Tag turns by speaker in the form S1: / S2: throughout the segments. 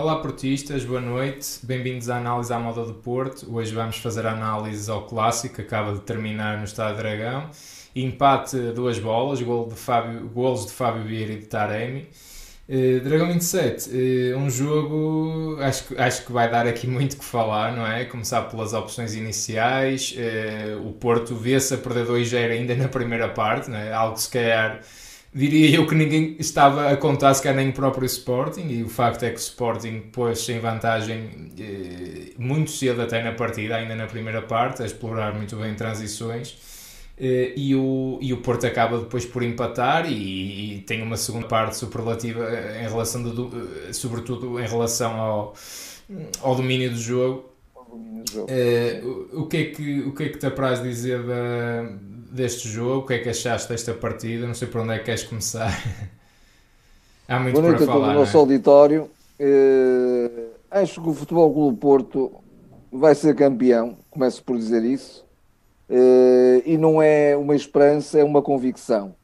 S1: Olá portistas, boa noite, bem-vindos à análise à moda do Porto. Hoje vamos fazer a análise ao clássico que acaba de terminar no Estado Dragão. Empate duas bolas, gol de Fábio, golos de Fábio Vieira e de Taremi. Uh, Dragão 27, uh, um jogo acho que, acho que vai dar aqui muito que falar, não é? Começar pelas opções iniciais. Uh, o Porto vê-se a perder 2-0 ainda na primeira parte, não é? algo que se calhar diria eu que ninguém estava a contar sequer nem o próprio Sporting e o facto é que o Sporting pôs-se em vantagem eh, muito cedo até na partida, ainda na primeira parte, a explorar muito bem transições eh, e, o, e o Porto acaba depois por empatar e, e tem uma segunda parte superlativa em relação do, eh, sobretudo em relação ao, ao domínio do jogo. Eh, o, o, que é que, o que é que te apraz dizer da deste jogo, o que é que achaste desta partida? Não sei por onde é que queres começar.
S2: Há muito Boa noite para falar. nosso é? auditório. Uh, acho que o Futebol Clube Porto vai ser campeão, começo por dizer isso. Uh, e não é uma esperança, é uma convicção.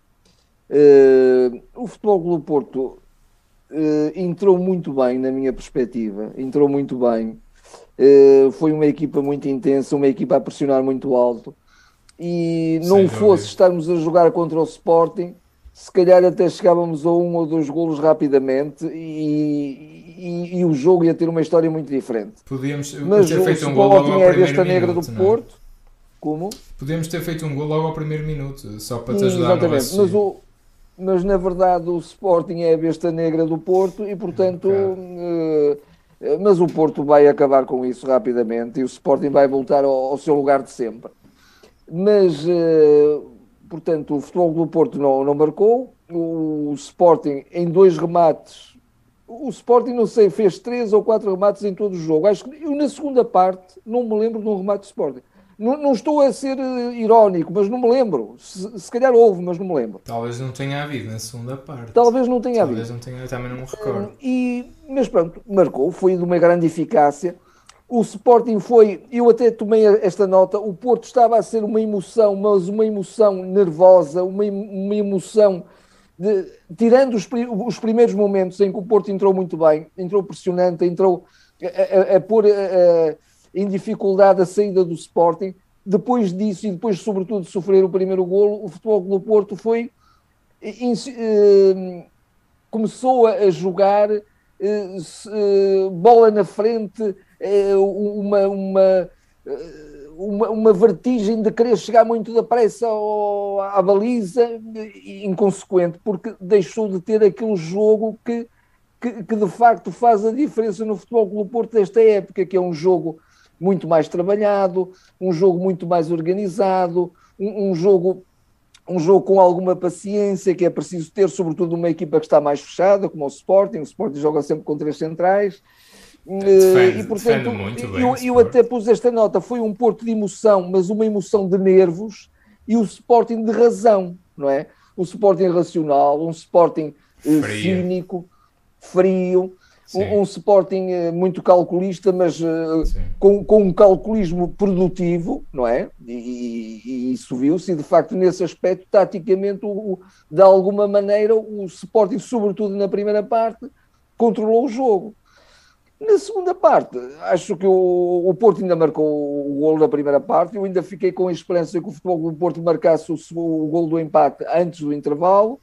S2: Uh, o Futebol Clube Porto entrou muito bem, na minha perspectiva, entrou muito bem. foi uma equipa muito intensa, uma equipa a pressionar muito alto e não Sem fosse dúvida. estarmos a jogar contra o Sporting, se calhar até chegávamos a um ou dois golos rapidamente e, e, e o jogo ia ter uma história muito diferente.
S1: Podíamos Mas ter feito um gol logo ao é
S2: primeiro negra do não? É? Porto. Como?
S1: Podíamos ter feito um gol logo ao primeiro minuto, só para te ajudar
S2: Exatamente. Mas, o, mas na verdade o Sporting é a besta negra do Porto e portanto. Uh, mas o Porto vai acabar com isso rapidamente e o Sporting vai voltar ao, ao seu lugar de sempre mas, uh, portanto, o Futebol do Porto não, não marcou, o Sporting em dois remates, o Sporting, não sei, fez três ou quatro remates em todo o jogo. Acho que eu, na segunda parte, não me lembro de um remate do Sporting. Não, não, estou a ser uh, irónico, mas não me lembro. Se, se, calhar houve, mas não me lembro.
S1: Talvez não tenha havido na segunda parte.
S2: Talvez não tenha
S1: Talvez
S2: havido.
S1: Talvez não tenha, também não me recordo. Uh,
S2: e, mas pronto, marcou, foi de uma grande eficácia. O Sporting foi, eu até tomei esta nota, o Porto estava a ser uma emoção, mas uma emoção nervosa, uma, uma emoção, de, tirando os, os, primeiros momentos em que o Porto entrou muito bem, entrou pressionante, entrou a, a, a pôr a, em dificuldade a saída do Sporting. Depois disso, e depois, sobretudo, de sofrer o primeiro golo, o futebol do Porto foi. In, eh, começou a jogar eh, eh, bola na frente, uma, uma, uma, uma, vertigem de querer chegar muito depressa ao, à baliza, inconsequente, porque deixou de ter aquele jogo que, que, que, de facto faz a diferença no Futebol Clube Porto desta época, que é um jogo muito mais trabalhado, um jogo muito mais organizado, um, um jogo um jogo com alguma paciência que é preciso ter, sobretudo uma equipa que está mais fechada, como o Sporting. O Sporting joga sempre com três centrais.
S1: Defende, e portanto, eu,
S2: eu até pus esta nota: foi um Porto de emoção, mas uma emoção de nervos, e o Sporting de razão, não é? O Sporting racional, um Sporting uh, cínico, frio, um, um, Sporting uh, muito calculista, mas uh, com, com um calculismo produtivo, não é? E, e isso viu-se, e de facto, nesse aspecto, taticamente, o, o, de alguma maneira, o Sporting, sobretudo na primeira parte, controlou o jogo. Na segunda parte, acho que o, o Porto ainda marcou o gol da primeira parte. Eu ainda fiquei com a esperança que o futebol do Porto marcasse o, o gol do empate antes do intervalo.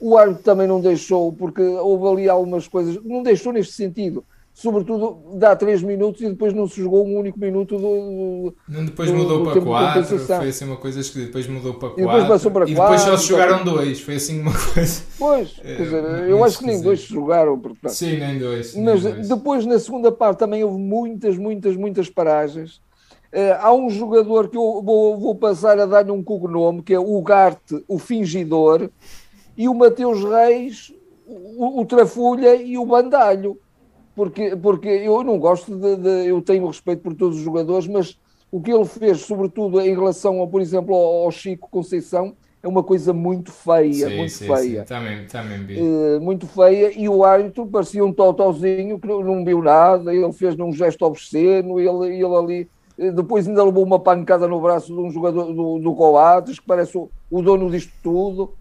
S2: O árbitro também não deixou, porque houve ali algumas coisas, não deixou neste sentido sobretudo dá 3 minutos e depois não se jogou um único minuto do.
S1: Não, depois do, mudou do para 4, foi assim uma coisa que depois mudou para 4.
S2: E depois passou para 4.
S1: E depois só se jogaram dois, foi assim uma coisa.
S2: Pois, é, dizer, eu acho que nem dois se jogaram. Portanto.
S1: Sim, nem dois.
S2: Mas
S1: nem dois.
S2: depois na segunda parte também houve muitas, muitas, muitas paragens. Uh, há um jogador que eu vou, vou passar a dar-lhe um cognome, que é o Garte, o Fingidor, e o Mateus Reis, o, o Trafulha e o Bandalho porque, porque eu não gosto de, de, Eu tenho respeito por todos os jogadores, mas o que ele fez, sobretudo em relação, ao, por exemplo, ao, Chico Conceição, é uma coisa muito feia, sim, muito sim, feia. Sim.
S1: Também, também vi.
S2: Uh, muito feia, e o árbitro parecia um totozinho que não, não viu nada, ele fez um gesto obsceno, ele, ele ali. Eh, depois ainda levou uma pancada no braço de um jogador do, do Coates, que parece o, o dono disto tudo.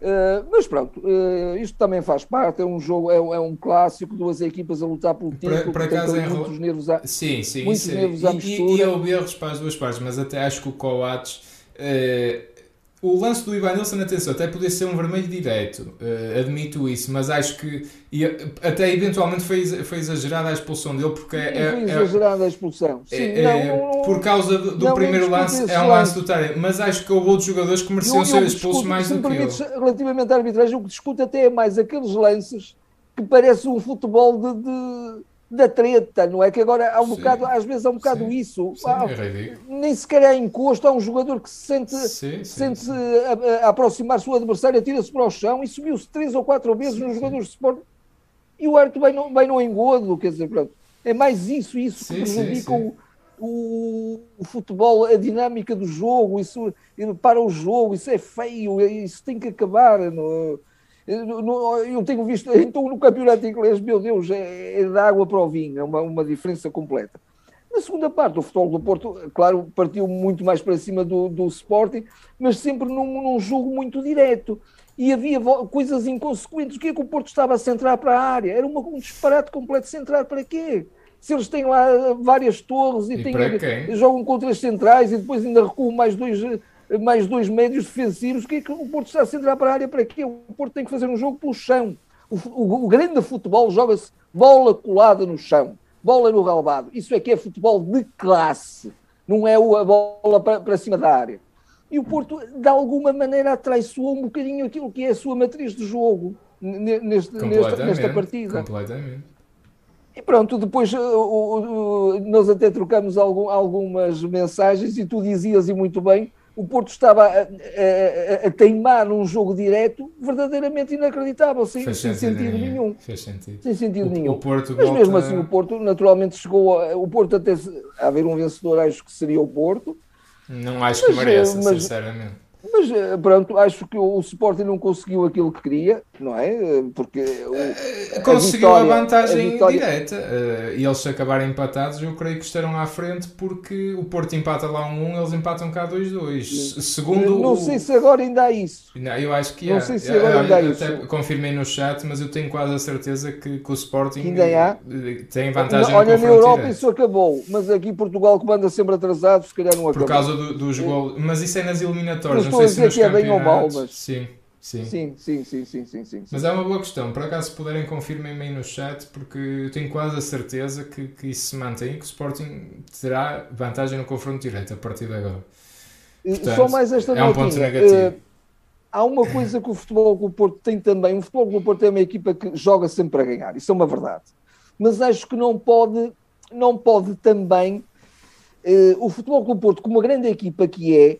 S2: Uh, mas pronto, uh, isto também faz parte, é um jogo, é, é, um clássico, duas equipas a lutar pelo título,
S1: para, para
S2: tem muitos nervos à,
S1: sim, sim,
S2: muitos nervos à mistura.
S1: E, e, e houve erros para as duas partes, mas até acho que o Coates uh, o lance do Ivan Nilsson, atenção, até podia ser um vermelho direto, uh, admito isso, mas acho que e, até eventualmente foi, foi exagerada a expulsão dele porque é,
S2: é, foi exagerada a expulsão. Sim, é,
S1: não, não, por causa do, do não, primeiro lance, é um lance do Tarek, mas acho que houve outros jogadores que mereciam eu, eu ser expulsos mais do que ele.
S2: Relativamente à arbitragem, o que discuto até é mais aqueles lances que parece um futebol de, de da treta, não é? Que agora há um sim, bocado, às vezes há um bocado sim, isso. Sim, há, é nem sequer é encosto, há um jogador que se sente, sente -se a, a aproximar-se do adversário, atira-se para o chão e subiu-se três ou quatro vezes nos jogadores de Sport e o árbitro bem no, bem no engodo, quer dizer, pronto. É mais isso, isso que prejudica o, o, o, futebol, a dinâmica do jogo, isso para o jogo, isso é feio, isso tem que acabar. No, eu tenho visto, então no campeonato inglês, meu Deus, é, é de água para o vinho, é uma, uma diferença completa. Na segunda parte, o futebol do Porto, claro, partiu muito mais para cima do, do Sporting, mas sempre num, num jogo muito direto. E havia coisas inconsequentes. O que é que o Porto estava a centrar para a área? Era uma, um disparate completo. Centrar para quê? Se eles têm lá várias torres e, e têm, jogam contra as centrais e depois ainda recuam mais dois mais dois médios defensivos. O que é que o Porto está a centrar para a área para quê? O Porto tem que fazer um jogo pelo chão. O, o, o grande futebol joga-se bola colada no chão, bola no galvado. Isso é que é futebol de classe, não é a bola para, para cima da área. E o Porto, de alguma maneira, atraiçoou um bocadinho aquilo que é a sua matriz de jogo neste, nesta, nesta partida.
S1: Completamente.
S2: E pronto, depois uh, uh, uh, nós até trocamos algum, algumas mensagens e tu dizias, e muito bem, o Porto estava a, a, a, teimar num jogo direto verdadeiramente inacreditável, sem, sem sentido nenhum. nenhum.
S1: Fez sentido.
S2: Sem sentido
S1: o,
S2: nenhum.
S1: O Porto
S2: Mas
S1: volta...
S2: mesmo assim o Porto naturalmente chegou a, o Porto até a haver um vencedor, acho que seria o Porto.
S1: Não acho que mereça, mas, sinceramente.
S2: Mas eh, pronto, acho que o Sporting não conseguiu aquilo que queria, não é? Eh, porque o,
S1: eh, conseguiu a, vitória, a vantagem a vitória... direta e eles se acabarem empatados, eu creio que estarão à frente porque o Porto empata lá um 1, eles empatam cá 2-2. Segundo
S2: não
S1: o...
S2: sei se agora ainda há isso.
S1: Não, eu acho que
S2: não
S1: há.
S2: sei se agora eu, ainda há isso.
S1: Confirmei no chat, mas eu tenho quase a certeza que, que o Sporting
S2: ainda há.
S1: tem vantagem
S2: Olha, na Europa direto. isso acabou, mas aqui Portugal que manda sempre atrasado, se calhar não acabou.
S1: Por causa do, dos gols, mas isso é nas eliminatórias, sei se nos
S2: que é bem ou mal, mas...
S1: Sim. Sim.
S2: Sim, sim, sim, sim, sim, sim,
S1: Mas é uma boa questão. Por acaso, se puderem, confirmem-me aí no chat, porque eu tenho quase a certeza que, que isso se mantém que o Sporting terá vantagem no confronto direto a partir de agora.
S2: Portanto, Só mais esta
S1: é um ponto negativo. Uh,
S2: há uma coisa que o Futebol do Porto tem também. O Futebol do Porto é uma equipa que joga sempre para ganhar. Isso é uma verdade. Mas acho que não pode, não pode também... Uh, o Futebol do Porto, como uma grande equipa que é,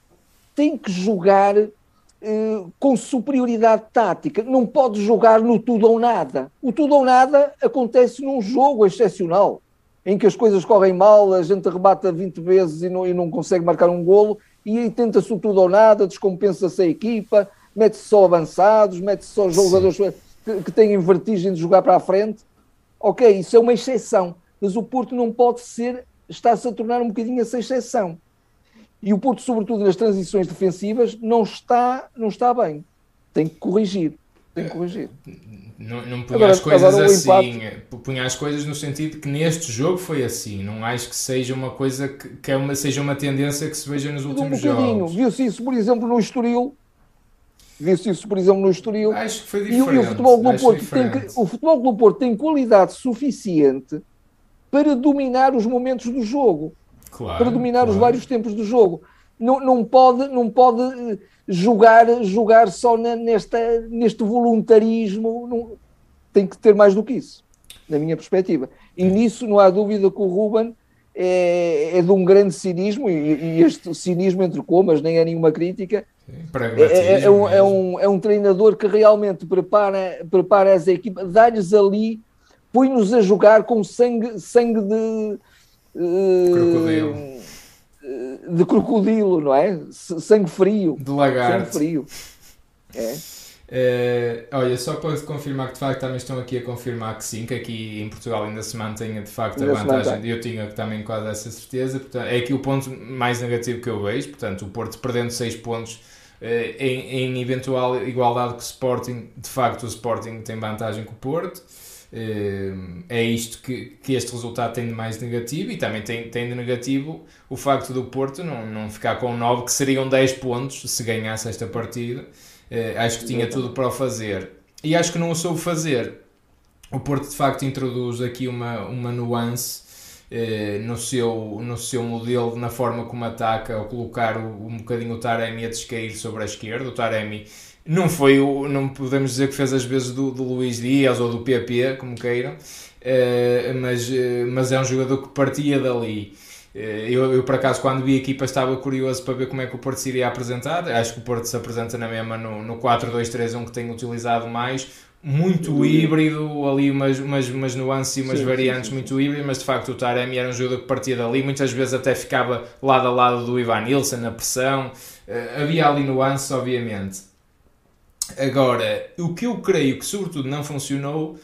S2: tem que jogar eh, com superioridade tática. Não pode jogar no tudo ou nada. O tudo ou nada acontece num jogo excepcional, em que as coisas correm mal, a gente rebata 20 vezes e não, e não consegue marcar um golo, e aí tenta-se o tudo ou nada, descompensa-se a equipa, mete-se só avançados, mete-se só jogadores que, que têm vertigem de jogar para a frente. Ok, isso é uma exceção, mas o Porto não pode ser, está-se a tornar um bocadinho essa exceção. E o Porto, sobretudo nas transições defensivas, não está, não está bem. Tem que corrigir. Tem que corrigir.
S1: Não, não punha agora, as coisas assim, impacto... punha as coisas no sentido que neste jogo foi assim. Não acho que seja uma coisa que, que é uma, seja uma tendência que se veja nos últimos um jogos.
S2: Viu-se isso, por exemplo, no Estoril. Viu-se isso, por exemplo, no Estoril.
S1: Acho que foi diferente.
S2: E, o futebol do Porto tem que, o futebol do Porto tem qualidade suficiente para dominar os momentos do jogo claro, para dominar claro. os vários tempos do jogo. Não, não, pode, não pode eh, jogar, jogar só na, nesta, neste voluntarismo, não, tem que ter mais do que isso, na minha perspectiva. E nisso não há dúvida que o Ruben é, é de um grande cinismo, e, e este cinismo entre comas nem é nenhuma crítica. É, é, é, um, é, um, é um treinador que realmente prepara, prepara as equipas, dá-lhes ali, põe-nos a jogar com sangue, sangue de,
S1: Crocodilo.
S2: Eh, de crocodilo, não é? Sangue frio.
S1: De lagarto.
S2: Sangue frio. É.
S1: Uh, olha, só para confirmar que de facto também estão aqui a confirmar que sim, que aqui em Portugal ainda se mantenha de facto ainda a vantagem. Eu tinha também quase essa certeza. Portanto, é aqui o ponto mais negativo que eu vejo. Portanto, o Porto perdendo 6 pontos eh, em, em eventual igualdade com o Sporting, de facto o Sporting tem vantagem com o Porto. Eh, é isto que, que este resultado tem de mais negativo e também tem, tem de negativo o facto do Porto não, não ficar com 9, que seriam 10 pontos se ganhasse esta partida. Eh, acho que tinha tudo para o fazer e acho que não o soube fazer. O Porto de facto introduz aqui uma, uma nuance eh, no, seu, no seu modelo, na forma como ataca, ao colocar o, um bocadinho o Taremi a descair sobre a esquerda. O Taremi não foi o, não podemos dizer que fez as vezes do, do Luís Dias ou do PP, como queiram, uh, mas, uh, mas é um jogador que partia dali. Uh, eu, eu, por acaso, quando vi a equipa, estava curioso para ver como é que o Porto se iria apresentar. Acho que o Porto se apresenta na mesma no, no 4-2-3-1 que tem utilizado mais. Muito híbrido, ali umas, umas, umas nuances e umas sim, variantes sim, sim. muito híbridas, mas de facto o Taremi era um jogador que partia dali, muitas vezes até ficava lado a lado do Ivan Nilsson na pressão. havia ali nuances, obviamente Agora, o que eu creio que sobretudo não funcionou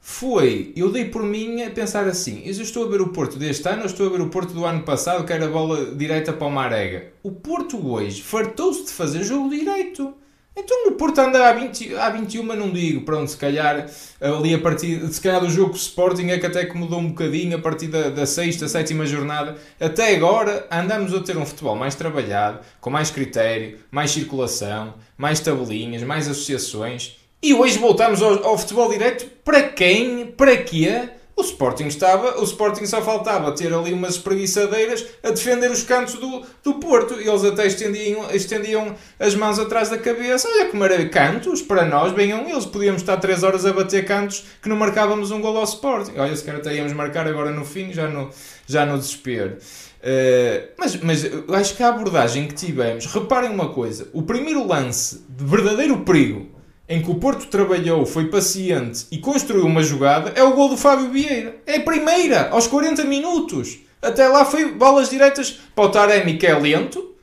S1: foi, eu dei por mim a pensar assim, eu estou a ver o Porto deste ano, ou estou a ver o Porto do ano passado, que era bola direita para o Marega. O Porto hoje fartou-se de fazer jogo direito. Então o Porto anda há, 20, há 21, não digo, pronto, se calhar ali a partir, se calhar do jogo Sporting é que até que mudou um bocadinho a partir da, da sexta, sétima jornada. Até agora andamos a ter um futebol mais trabalhado, com mais critério, mais circulação, mais tabelinhas, mais associações. E hoje voltamos ao, ao futebol direto para quem? Para quê? O Sporting estava, o Sporting só faltava ter ali umas espreguiçadeiras a defender os cantos do, do Porto. Eles até estendiam, estendiam as mãos atrás da cabeça. Olha como era cantos, para nós, venham eles. Podíamos estar 3 horas a bater cantos que não marcávamos um gol ao Sporting. Olha, se calhar até íamos marcar agora no fim, já no, já no desespero. Uh, mas, mas acho que a abordagem que tivemos, reparem uma coisa: o primeiro lance de verdadeiro perigo em que o Porto trabalhou, foi paciente e construiu uma jogada, é o gol do Fábio Vieira. É a primeira, aos 40 minutos. Até lá foi bolas direitas para o Taremi, que é lento,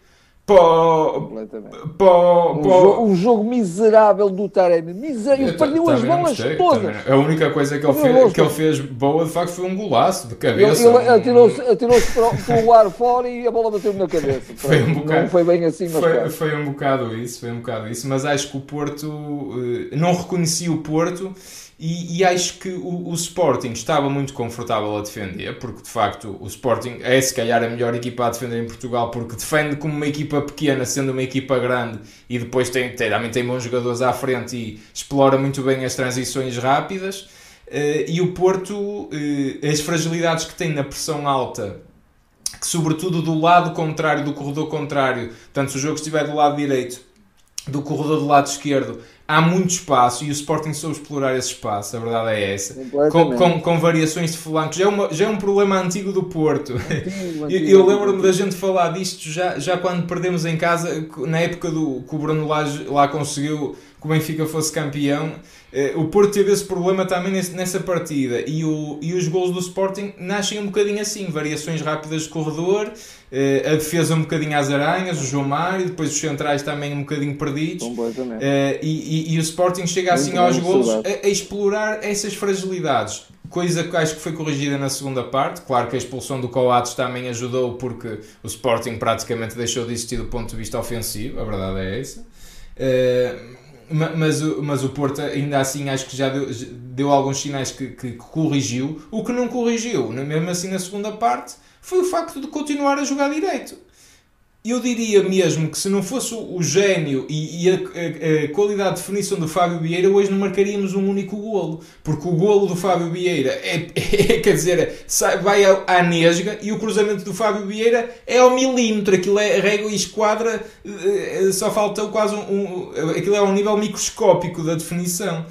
S1: para,
S2: um, jogo, um jogo miserável do Taremi. Miserável. Perdeu as bolas todas.
S1: A única coisa que ele, fez, que ele fez boa, de facto, foi um golaço de cabeça. Ele,
S2: ele atirou-se atirou para, o ar fora e a bola bateu na cabeça. Foi um bocado, não foi bem assim, mas
S1: foi, foi, um bocado isso, foi um bocado isso. Mas acho que o Porto, eh, não reconhecia o Porto e, e, acho que o, o, Sporting estava muito confortável a defender, porque de facto o Sporting é se calhar a melhor equipa a defender em Portugal, porque defende como uma equipa pequena, sendo uma equipa grande, e depois tem, tem, também tem bons jogadores à frente e explora muito bem as transições rápidas. Uh, e o Porto, uh, as fragilidades que tem na pressão alta, que sobretudo do lado contrário, do corredor contrário, tanto se o jogo estiver do lado direito, do corredor do lado esquerdo, há muito espaço e o Sporting soube explorar esse espaço, a verdade é essa. Com, com, com, variações de flancos. Já é, uma, já é um problema antigo do Porto. Antigo, antigo, eu, eu lembro-me da gente falar disto já, já quando perdemos em casa, na época do que o Bruno lá, lá conseguiu que o Benfica fosse campeão. Eh, o Porto teve esse problema também nessa partida e, o, e os gols do Sporting nascem um bocadinho assim, variações rápidas de corredor, eh, a defesa um bocadinho às aranhas, o João Mário, depois os centrais também um bocadinho perdidos eh, e, e, e, o Sporting chega assim Muito aos gols a, a, explorar essas fragilidades. Coisa que acho que foi corrigida na segunda parte. Claro que a expulsão do Coates também ajudou porque o Sporting praticamente deixou de existir do ponto de vista ofensivo, a verdade é essa. Mas, mas o Porto ainda assim acho que já deu, deu alguns sinais que, que, corrigiu. O que não corrigiu, mesmo assim na segunda parte, foi o facto de continuar a jogar direito eu diria mesmo que se não fosse o gênio e, e a, a, a, qualidade de definição do Fábio Vieira, hoje não marcaríamos um único golo. Porque o golo do Fábio Vieira é, é quer dizer, sai, vai à, nesga e o cruzamento do Fábio Vieira é ao milímetro. Aquilo é régua e esquadra, eh, só falta quase um, um. Aquilo é um nível microscópico da definição.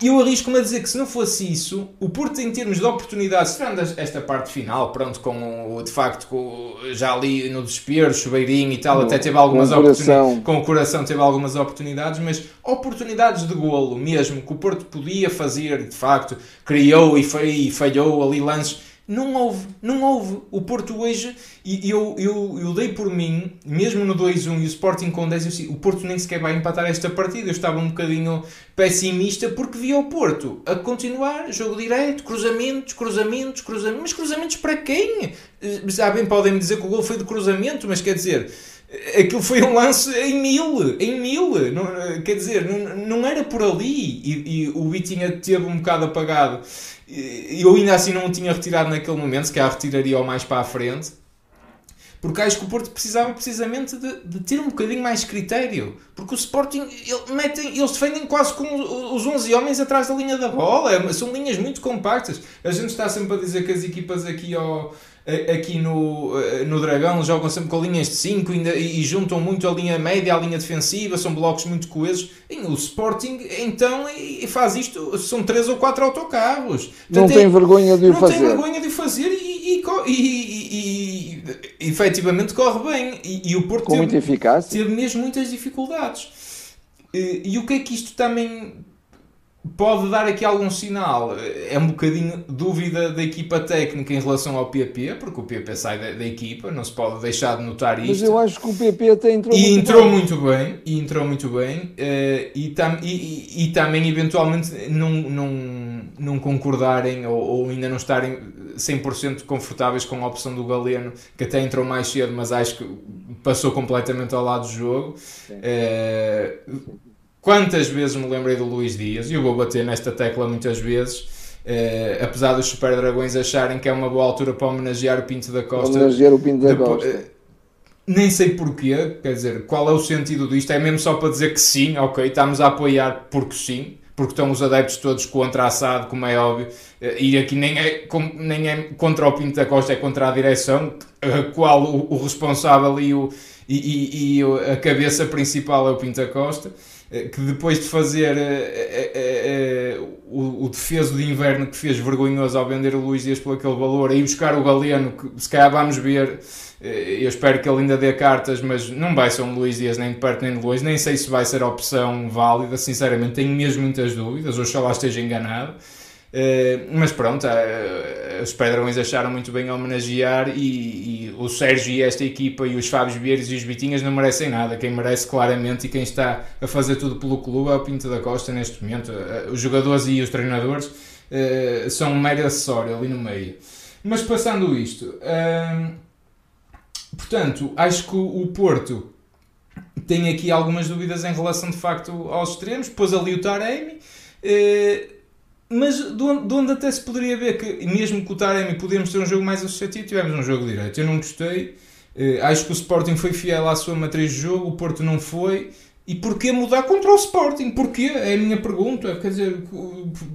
S1: E eu arrisco-me a dizer que se não fosse isso, o Porto, em termos de oportunidades, esta parte final, pronto, com o, de facto, com, já ali no desespero, chuveirinho e tal, no, até teve algumas oportunidades. Com o coração teve algumas oportunidades, mas oportunidades de golo mesmo, que o Porto podia fazer, de facto, criou e, foi, e falhou ali lances não houve, não houve. O Porto hoje, e eu, eu, eu dei por mim, mesmo no 2-1 e o Sporting com 10, eu o Porto nem sequer vai empatar esta partida. Eu estava um bocadinho pessimista porque via o Porto a continuar, jogo direto, cruzamentos, cruzamentos, cruzamentos. Mas cruzamentos para quem? Sabem, podem me dizer que o gol foi de cruzamento, mas quer dizer aquilo foi um lance em mil, em mil, não, quer dizer, não, não era por ali e, e o Vitinha teve um bocado apagado. Eu ainda assim não o tinha retirado naquele momento, se calhar retiraria o mais para a frente. Porque acho que o Porto precisava precisamente de, de, ter um bocadinho mais critério. Porque o Sporting, ele, metem, eles defendem quase com os 11 homens atrás da linha da bola. É são linhas muito compactas. A gente está sempre a dizer que as equipas aqui ao aqui no, eh, no Dragão jogam sempre com linhas de 5 e, e, juntam muito a linha média à linha defensiva, são blocos muito coesos. O Sporting então e faz isto, são 3 ou 4 autocarros.
S2: Portanto, não tem vergonha de o fazer.
S1: Não tem vergonha de o fazer e, e, e, e efetivamente corre bem. E, o Porto
S2: com teve, muita eficácia.
S1: teve mesmo muitas dificuldades. E, e o que é que isto também pode dar aqui algum sinal. É um bocadinho dúvida da equipa técnica em relação ao PP, porque o PP sai da, da equipa, não se pode deixar de notar isto.
S2: Mas eu acho que o PP até entrou
S1: e
S2: muito
S1: entrou
S2: bem.
S1: muito bem. E entrou muito bem. Uh, e, tam, e, e, e, também, eventualmente, não, não, não concordarem ou, ou ainda não estarem 100% confortáveis com a opção do Galeno, que até entrou mais cedo, mas acho que passou completamente ao lado do jogo. Uh, Quantas vezes me lembrei do Luís Dias, e eu vou bater nesta tecla muitas vezes, eh, apesar dos Super Dragões acharem que é uma boa altura para homenagear o Pinto da Costa.
S2: Homenagear o Pinto da Costa. Eh,
S1: nem sei porquê, quer dizer, qual é o sentido disto? É mesmo só para dizer que sim, ok, estamos a apoiar porque sim, porque estão os adeptos todos contra a SAD, como é óbvio, eh, e aqui nem é, nem é contra o Pinto da Costa, é contra a direção, a qual o, o responsável e, o, e, e, e, a cabeça principal é o Pinto da Costa. Eh, que depois de fazer uh, uh, o, o, defeso de inverno que fez vergonhoso ao vender o Luís Dias por aquele valor, e buscar o Galeno, que se calhar vamos ver, eu espero que ele ainda dê cartas, mas não vai ser um Luís Dias nem de perto nem de longe, nem sei se vai ser opção válida, sinceramente tenho mesmo muitas dúvidas, oxalá esteja enganado. Uh, mas pronto, uh, os Pedrões acharam muito bem homenagear e, e, o Sérgio e esta equipa e os Fábios Vieiras e os Vitinhas não merecem nada. Quem merece claramente e quem está a fazer tudo pelo clube é o Pinto da Costa neste momento. Uh, os jogadores e os treinadores são um mero acessório ali no meio. Mas passando isto, portanto, acho que o Porto tem aqui algumas dúvidas em relação de facto aos extremos. Pôs ali o Taremi mas de onde, de onde, até se poderia ver que, mesmo com o Taremi, podemos ter um jogo mais associativo, tivemos um jogo direito. Eu não gostei, uh, acho que o Sporting foi fiel à sua matriz de jogo, o Porto não foi. E porquê mudar contra o Sporting? Porquê? É a minha pergunta. Quer dizer,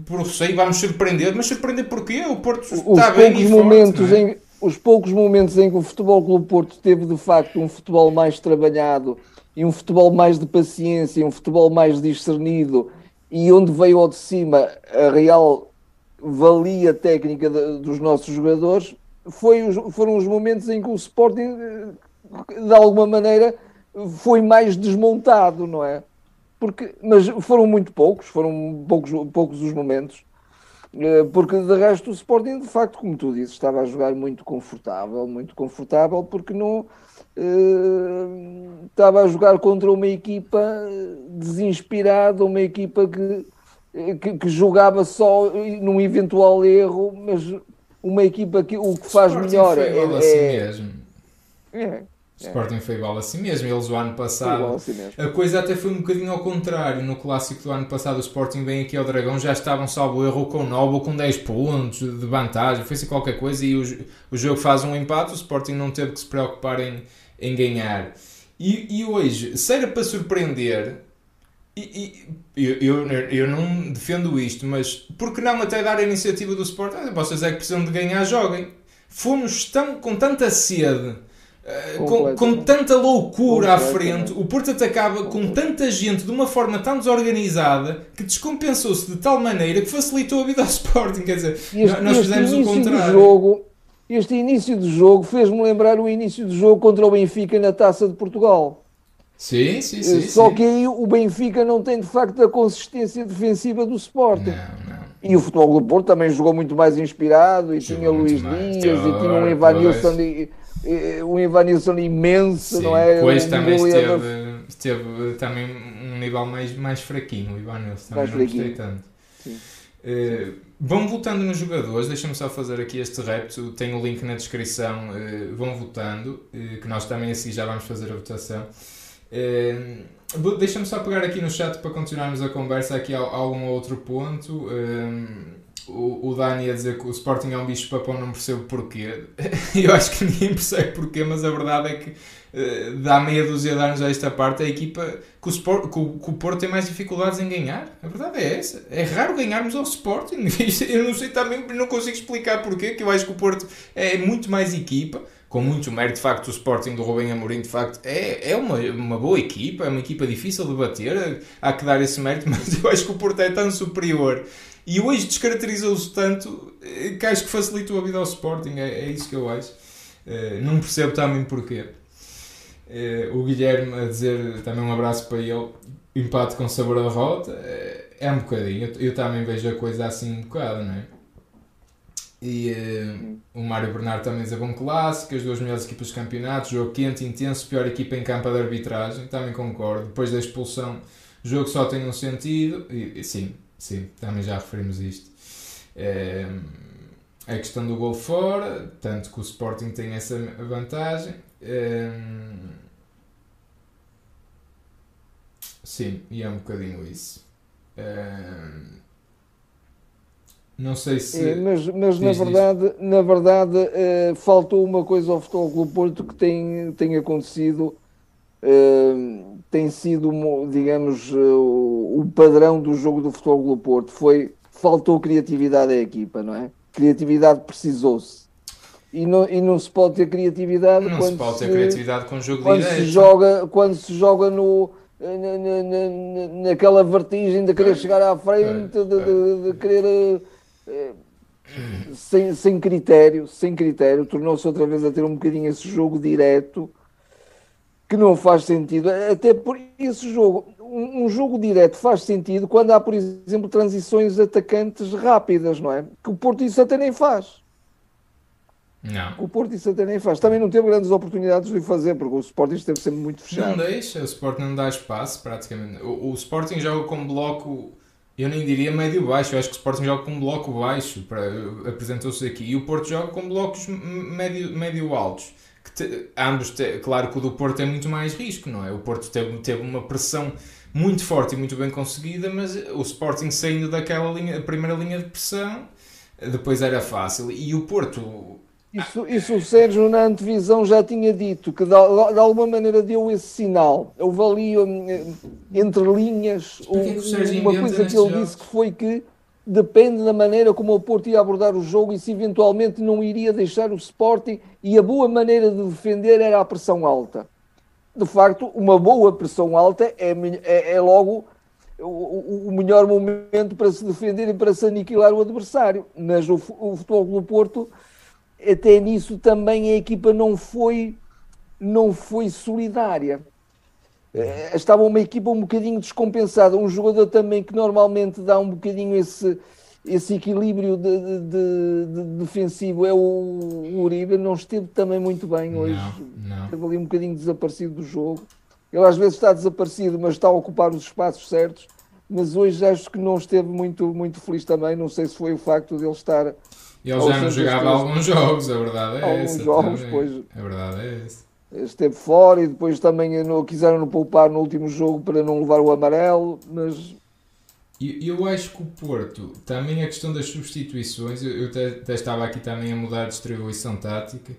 S1: por receio, vamos surpreender, mas surpreender porquê? O Porto os está bem e
S2: momentos
S1: forte, é?
S2: em, Os poucos momentos em que o Futebol Clube Porto teve, de facto, um futebol mais trabalhado e um futebol mais de paciência, um futebol mais discernido e onde veio ao de cima a real valia técnica de, dos nossos jogadores, foi foram os momentos em que o Sporting, de alguma maneira, foi mais desmontado, não é? Porque, mas foram muito poucos, foram poucos, poucos os momentos, eh, porque de resto o Sporting, de facto, como tu dizes, estava a jogar muito confortável, muito confortável, porque não uh, estava a jogar contra uma equipa desinspirada, uma equipa que, que, que, jogava só num eventual erro, mas uma equipa que o que faz melhor
S1: é, assim é, mesmo. É, o Sporting foi igual assim mesmo. Eles o ano passado.
S2: Assim
S1: a coisa até foi um bocadinho ao contrário. No clássico do ano passado, o Sporting vem aqui ao Dragão, já estavam, salvo erro, com 9 ou com 10 pontos de vantagem. Foi assim qualquer coisa e o, o jogo faz um empate. O Sporting não teve que se preocupar em, em ganhar. E, e hoje, se era para surpreender, e, e, eu, eu, eu não defendo isto, mas por que não até dar a iniciativa do Sporting? Ah, vocês é que precisam de ganhar, joguem. Fomos tão, com tanta sede eh, com, com, tanta loucura à frente, o Porto atacava com tanta gente de uma forma tão desorganizada que descompensou-se de tal maneira que facilitou a vida ao Sporting. Quer dizer, este, nós fizemos o contrário.
S2: Jogo, este início de jogo fez-me lembrar o início do jogo contra o Benfica na taça de Portugal.
S1: Sim, sim, sim.
S2: Só
S1: sim.
S2: que aí o Benfica não tem de facto a consistência defensiva do Sporting.
S1: Não, não.
S2: E o Futebol do Porto também jogou muito mais inspirado e jogou tinha Luís Dias e tinha um Evanilson um Evanilson imenso,
S1: Sim,
S2: não é?
S1: Depois um também esteve, esteve também um nível mais, mais fraquinho, o Ivanilson também mais não fraquinho. gostei tanto. Uh, vão votando nos jogadores, deixa-me só fazer aqui este repto, tem o link na descrição, uh, vão votando, uh, que nós também assim já vamos fazer a votação. deixa-me só pegar aqui no chat para continuarmos a conversa aqui há, algum outro ponto. O, o Dani a dizer que o Sporting é um bicho papão, não percebo porquê. Eu acho que ninguém percebe porquê, mas a verdade é que eh, dá meia dúzia de anos a esta parte, a equipa que o, Sport, que, o, que o Porto tem mais dificuldades em ganhar. A verdade é essa. É raro ganharmos ao Sporting. Eu não sei também, não consigo explicar porquê, que eu acho que o Porto é muito mais equipa. Com muito mérito, de facto, o Sporting do Rubem Amorim, de facto, é, é uma, uma boa equipa, é uma equipa difícil de bater, há que dar esse mérito, mas eu acho que o Porto é tão superior e hoje descaracterizou-se tanto eh, que acho que facilitou a vida ao Sporting, é, é isso que eu acho. Uh, não percebo também porquê. Uh, o Guilherme a dizer também um abraço para ele, empate com sabor a derrota, é um bocadinho, eu, eu, também vejo a coisa assim um bocado, não é? E uh, o Mário Bernardo também diz bom clássico, as duas melhores equipas do campeonato, jogo quente, intenso, pior equipa em campo de arbitragem, também concordo. Depois da expulsão, o jogo só tem um sentido, e, e sim, sim, também já referimos isto. a questão do gol fora, tanto que o Sporting tem essa vantagem. Sim, e é um bocadinho isso. Não sei se.
S2: É, mas mas na verdade, na verdade uh, faltou uma coisa ao Futebol Clube Porto que tem, tem acontecido, uh, tem sido, digamos, uh, o padrão do jogo do Futebol Clube Porto. Foi, faltou criatividade à equipa, não é? Criatividade precisou-se. E não, e não se pode ter criatividade
S1: não
S2: quando
S1: se pode ter criatividade com jogo
S2: quando se joga quando se joga no na, na, naquela vertigem de querer chegar à frente, de, de, de querer. Sem, sem critério, sem critério, tornou-se outra vez a ter um bocadinho esse jogo direto que não faz sentido. Até por esse jogo, um, um jogo direto faz sentido quando há, por exemplo, transições atacantes rápidas, não é? Que o Porto isso até nem faz.
S1: Não.
S2: O Porto isso até nem faz. Também não teve grandes oportunidades de fazer, porque o Sporting esteve sempre muito fechado.
S1: Não deixa, o Sporting não dá espaço praticamente. O, o Sporting joga com bloco, eu nem diria médio-baixo, eu acho que o Sporting joga com bloco baixo, apresentou-se aqui, e o Porto joga com blocos médio-altos. Médio que ambos, te, claro que o do Porto é muito mais risco, não é? O Porto teve, teve uma pressão muito forte e muito bem conseguida, mas o Sporting saindo daquela linha, primeira linha de pressão, depois era fácil. E o Porto
S2: isso, isso o Sérgio na antevisão já tinha dito, que de, de alguma maneira deu esse sinal. Houve ali hum, entre linhas um, uma coisa que ele disse que foi que depende da maneira como o Porto ia abordar o jogo e se eventualmente não iria deixar o Sporting e a boa maneira de defender era a pressão alta. De facto, uma boa pressão alta é, é, é logo o, o, melhor momento para se defender e para se aniquilar o adversário. Mas o, o Futebol do Porto até nisso também a equipa não foi, não foi solidária. Eh, estava uma equipa um bocadinho descompensada. Um jogador também que normalmente dá um bocadinho esse, esse equilíbrio de, de, de defensivo é o, o, Uribe. Não esteve também muito bem hoje.
S1: Não, não.
S2: Esteve ali um bocadinho desaparecido do jogo. Ele às vezes está desaparecido, mas está a ocupar os espaços certos. Mas hoje acho que não esteve muito, muito feliz também. Não sei se foi o facto de ele estar
S1: ele já não jogava alguns jogos, a verdade é alguns essa.
S2: jogos, pois.
S1: A verdade é essa.
S2: Esteve fora e depois também não, quiseram no poupar no último jogo para não levar o amarelo, mas.
S1: Eu, eu acho que o Porto, também a questão das substituições, eu, eu até, até estava aqui também a mudar a distribuição tática.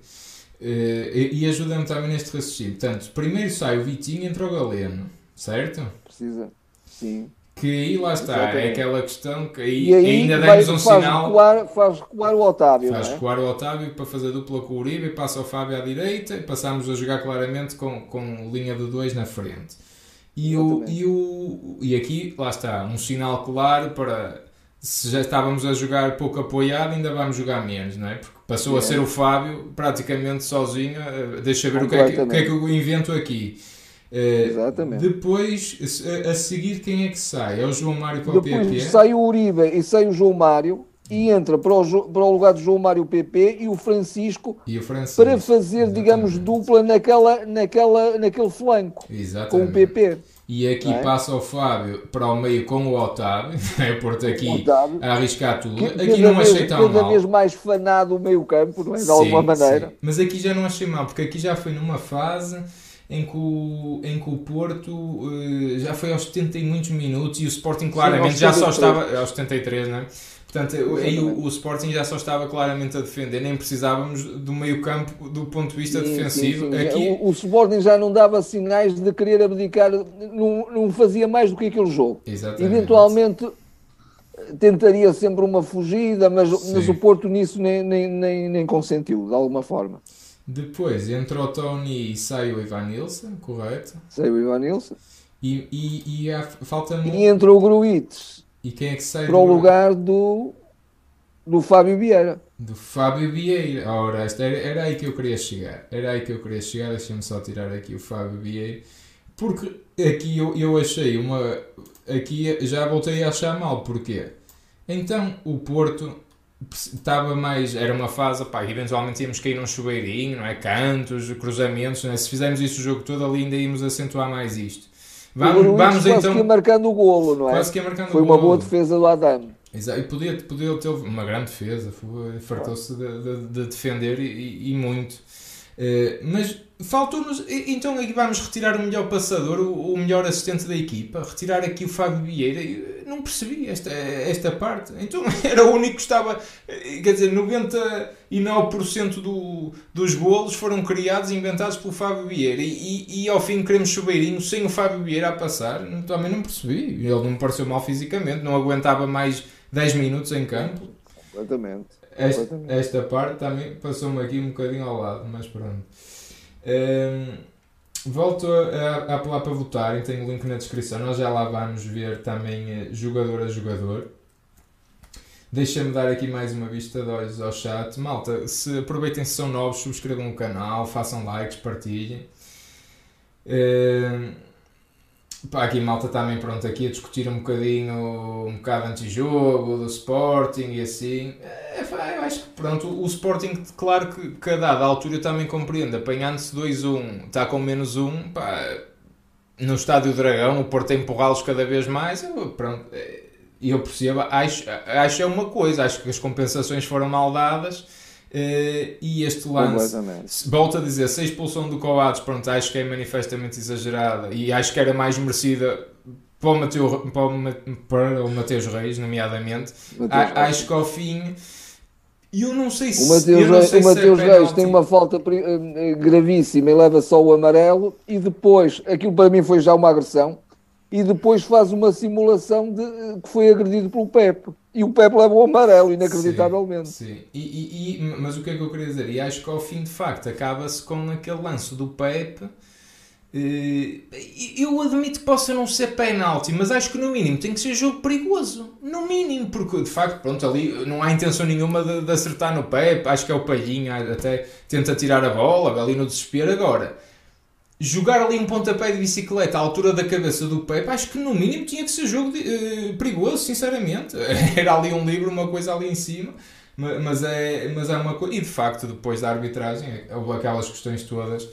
S1: Uh, e, e ajuda-me também neste raciocínio. Portanto, primeiro sai o Vitinho e entra o Galeno, certo?
S2: Precisa, sim.
S1: Que aí lá está, é Exatamente. é aquela questão que aí, aí ainda demos um faz sinal.
S2: Recuar, faz recuar o Otávio.
S1: Faz
S2: é?
S1: recuar o Otávio para fazer dupla com o Uribe, passa o Fábio à direita e passamos a jogar claramente com, com linha de dois na frente. E, o, e, o, e aqui, lá está, um sinal claro para se já estávamos a jogar pouco apoiado, ainda vamos jogar menos, não é? Porque passou é. a ser o Fábio praticamente sozinho, eh, deixa ver o que, é que, o que é que eu invento aqui.
S2: Uh, Exatamente.
S1: Depois, a, seguir, quem é que sai? É o João Mário para o
S2: depois PP? sai o Uribe e sai o João Mário e entra para o, para o lugar do João Mário PP e o Francisco,
S1: e o Francisco
S2: para fazer, Exatamente. digamos, dupla naquela, naquela, naquele flanco
S1: Exatamente.
S2: com o PP.
S1: E aqui é? passa o Fábio para o meio com o Otávio, é Porto aqui Otávio, a arriscar tudo. Que, aqui não vez, achei tão
S2: cada mal. Cada vez mais fanado o meio campo, não é? De sim, alguma maneira. Sim.
S1: Mas aqui já não achei mal, porque aqui já foi numa fase em que o, em que o Porto uh, já foi aos 70 e muitos minutos e o Sporting claramente sim, já só estava aos 73, não é? Portanto, aí o, o, Sporting já só estava claramente a defender, nem precisávamos do meio campo do ponto de vista sim, defensivo.
S2: Sim, sim. Aqui... O, o, Sporting já não dava sinais de querer abdicar, não, não fazia mais do que aquele jogo. Exatamente. Eventualmente tentaria sempre uma fugida, mas, mas o Porto nisso nem, nem, nem, nem consentiu, de alguma forma.
S1: Depois entra o Tony e sai o Ivan Nilsson, correto?
S2: Sai o Ivan Nilsson.
S1: E, e, e falta
S2: E entra o Gruites.
S1: E quem é que sai
S2: para o lugar do, do Fábio Vieira?
S1: Do Fábio Vieira. Ora, era, era aí que eu queria chegar. Era aí que eu queria chegar. Deixa-me só tirar aqui o Fábio Vieira. Porque aqui eu, eu achei uma. Aqui já voltei a achar mal. Porquê? Então o Porto estava mais. Era uma fase, pá, eventualmente íamos cair num chuveirinho, não é? Cantos, cruzamentos, é? Se fizermos isso o jogo todo ali, ainda íamos acentuar mais isto.
S2: Vamos, o vamos quase então. que ia marcando o golo, não é?
S1: Quase que ia marcando
S2: Foi
S1: o
S2: uma golo. boa defesa do Adam.
S1: Exato, e podia, podia ter uma grande defesa, fartou-se de, de, de, defender e, e muito. Uh, mas faltou-nos. Então aí vamos retirar o melhor passador, o, melhor assistente da equipa, retirar aqui o Fábio Vieira. Eu não percebi esta, esta parte. Então era o único que estava. Quer dizer, 99% do, dos golos foram criados e inventados pelo Fábio Vieira. E, e, e, ao fim queremos chuveirinho sem o Fábio Vieira a passar. Também não percebi. Ele não me pareceu mal fisicamente, não aguentava mais 10 minutos em campo.
S2: Completamente.
S1: Esta, esta parte também passou-me aqui um bocadinho ao lado, mas pronto. Um, volto a, a, apelar para votarem, tenho o link na descrição. Nós já lá vamos ver também eh, jogador a jogador. Deixa-me dar aqui mais uma vista de olhos ao chat. Malta, se aproveitem se são novos, subscrevam o canal, façam likes, partilhem. Uh, Pá, aqui malta também pronto aqui a discutir um bocadinho, um bocado anti-jogo, do Sporting e assim. É, eu acho que pronto, o Sporting, claro que, que a dada altura eu também compreendo, apanhando-se 2-1, está com menos 1, pá, no estádio Dragão, o Porto a empurrá-los cada vez mais, eu, pronto, é, eu percebo, acho, acho é uma coisa, acho que as compensações foram mal dadas Uh, e este lance, volto a dizer, se a expulsão do Coates, pronto, acho que é manifestamente exagerada e acho que era mais merecida para o, Mateu, para o, para o Mateus Reis, nomeadamente. Mateus a, acho que ao fim. Eu não sei se.
S2: O Mateus, Reis, o Mateus é Reis tem uma falta eh, gravíssima e leva só o amarelo, e depois, aquilo para mim foi já uma agressão, e depois faz uma simulação de que foi agredido pelo Pepe e o Pepe leva o amarelo, inacreditavelmente.
S1: Sim, sim. E, e, e, mas o que é que eu queria dizer? E acho que ao fim, de facto, acaba-se com aquele lance do Pepe. Eh, eu admito que possa não ser penalti, mas acho que no mínimo tem que ser jogo perigoso. No mínimo, porque de facto, pronto, ali não há intenção nenhuma de, de acertar no Pepe. Acho que é o Palhinha, até tenta tirar a bola, ali no desespero. Agora, jogar ali um pontapé de bicicleta à altura da cabeça do Pepe, acho que no mínimo tinha que ser jogo de, uh, perigoso, sinceramente. Era ali um livro, uma coisa ali em cima, mas é, mas é uma coisa. E de facto, depois da arbitragem, houve aquelas questões todas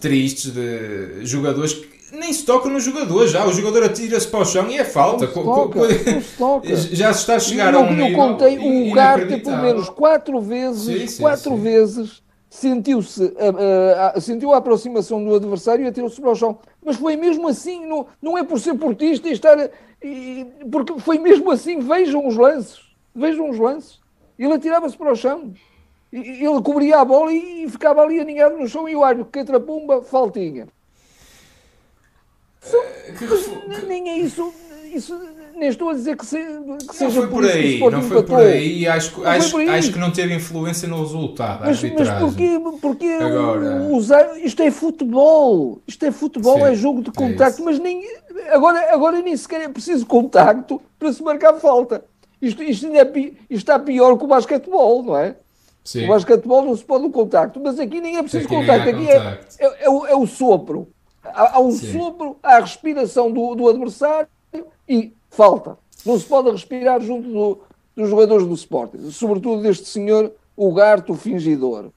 S1: tristes de jogadores que nem se tocam no jogador já. O jogador atira-se para o chão e é falta.
S2: Toca, se toca.
S1: Já se está a chegar eu, a um
S2: eu contei o Garte pelo menos quatro vezes, sim, sim, quatro sim. vezes sentiu-se uh, uh, sentiu a aproximação do adversário e atirou-se para o chão. Mas foi mesmo assim, não, não é por ser portista e estar. E, porque foi mesmo assim, vejam os lances. Vejam os lances. Ele atirava-se para o chão. E, ele cobria a bola e, e ficava ali aninhado no chão e o árbitro, que atrapumba, faltinha. Só, nem é isso, isso nem estou a dizer que, se, que seja
S1: foi por aí, não foi por aí, acho, não acho, aí. acho que não teve influência no resultado.
S2: Mas, mas porquê, porquê agora... usar, isto é futebol, isto é futebol, Sim, é jogo de é contacto, é mas nem, agora, agora nem sequer é preciso contacto para se marcar falta. Isto, isto, ainda é, isto está pior que o basquetebol, não é? Sim. O basquetebol não se pode o contacto, mas aqui nem é preciso aqui contacto, aqui é, é, é, o, é, o, sopro. Há, há um Sim. sopro, há a respiração do, do adversário e falta. Não se pode respirar junto do, dos jogadores do Sporting, sobretudo deste senhor, o Garto, o fingidor.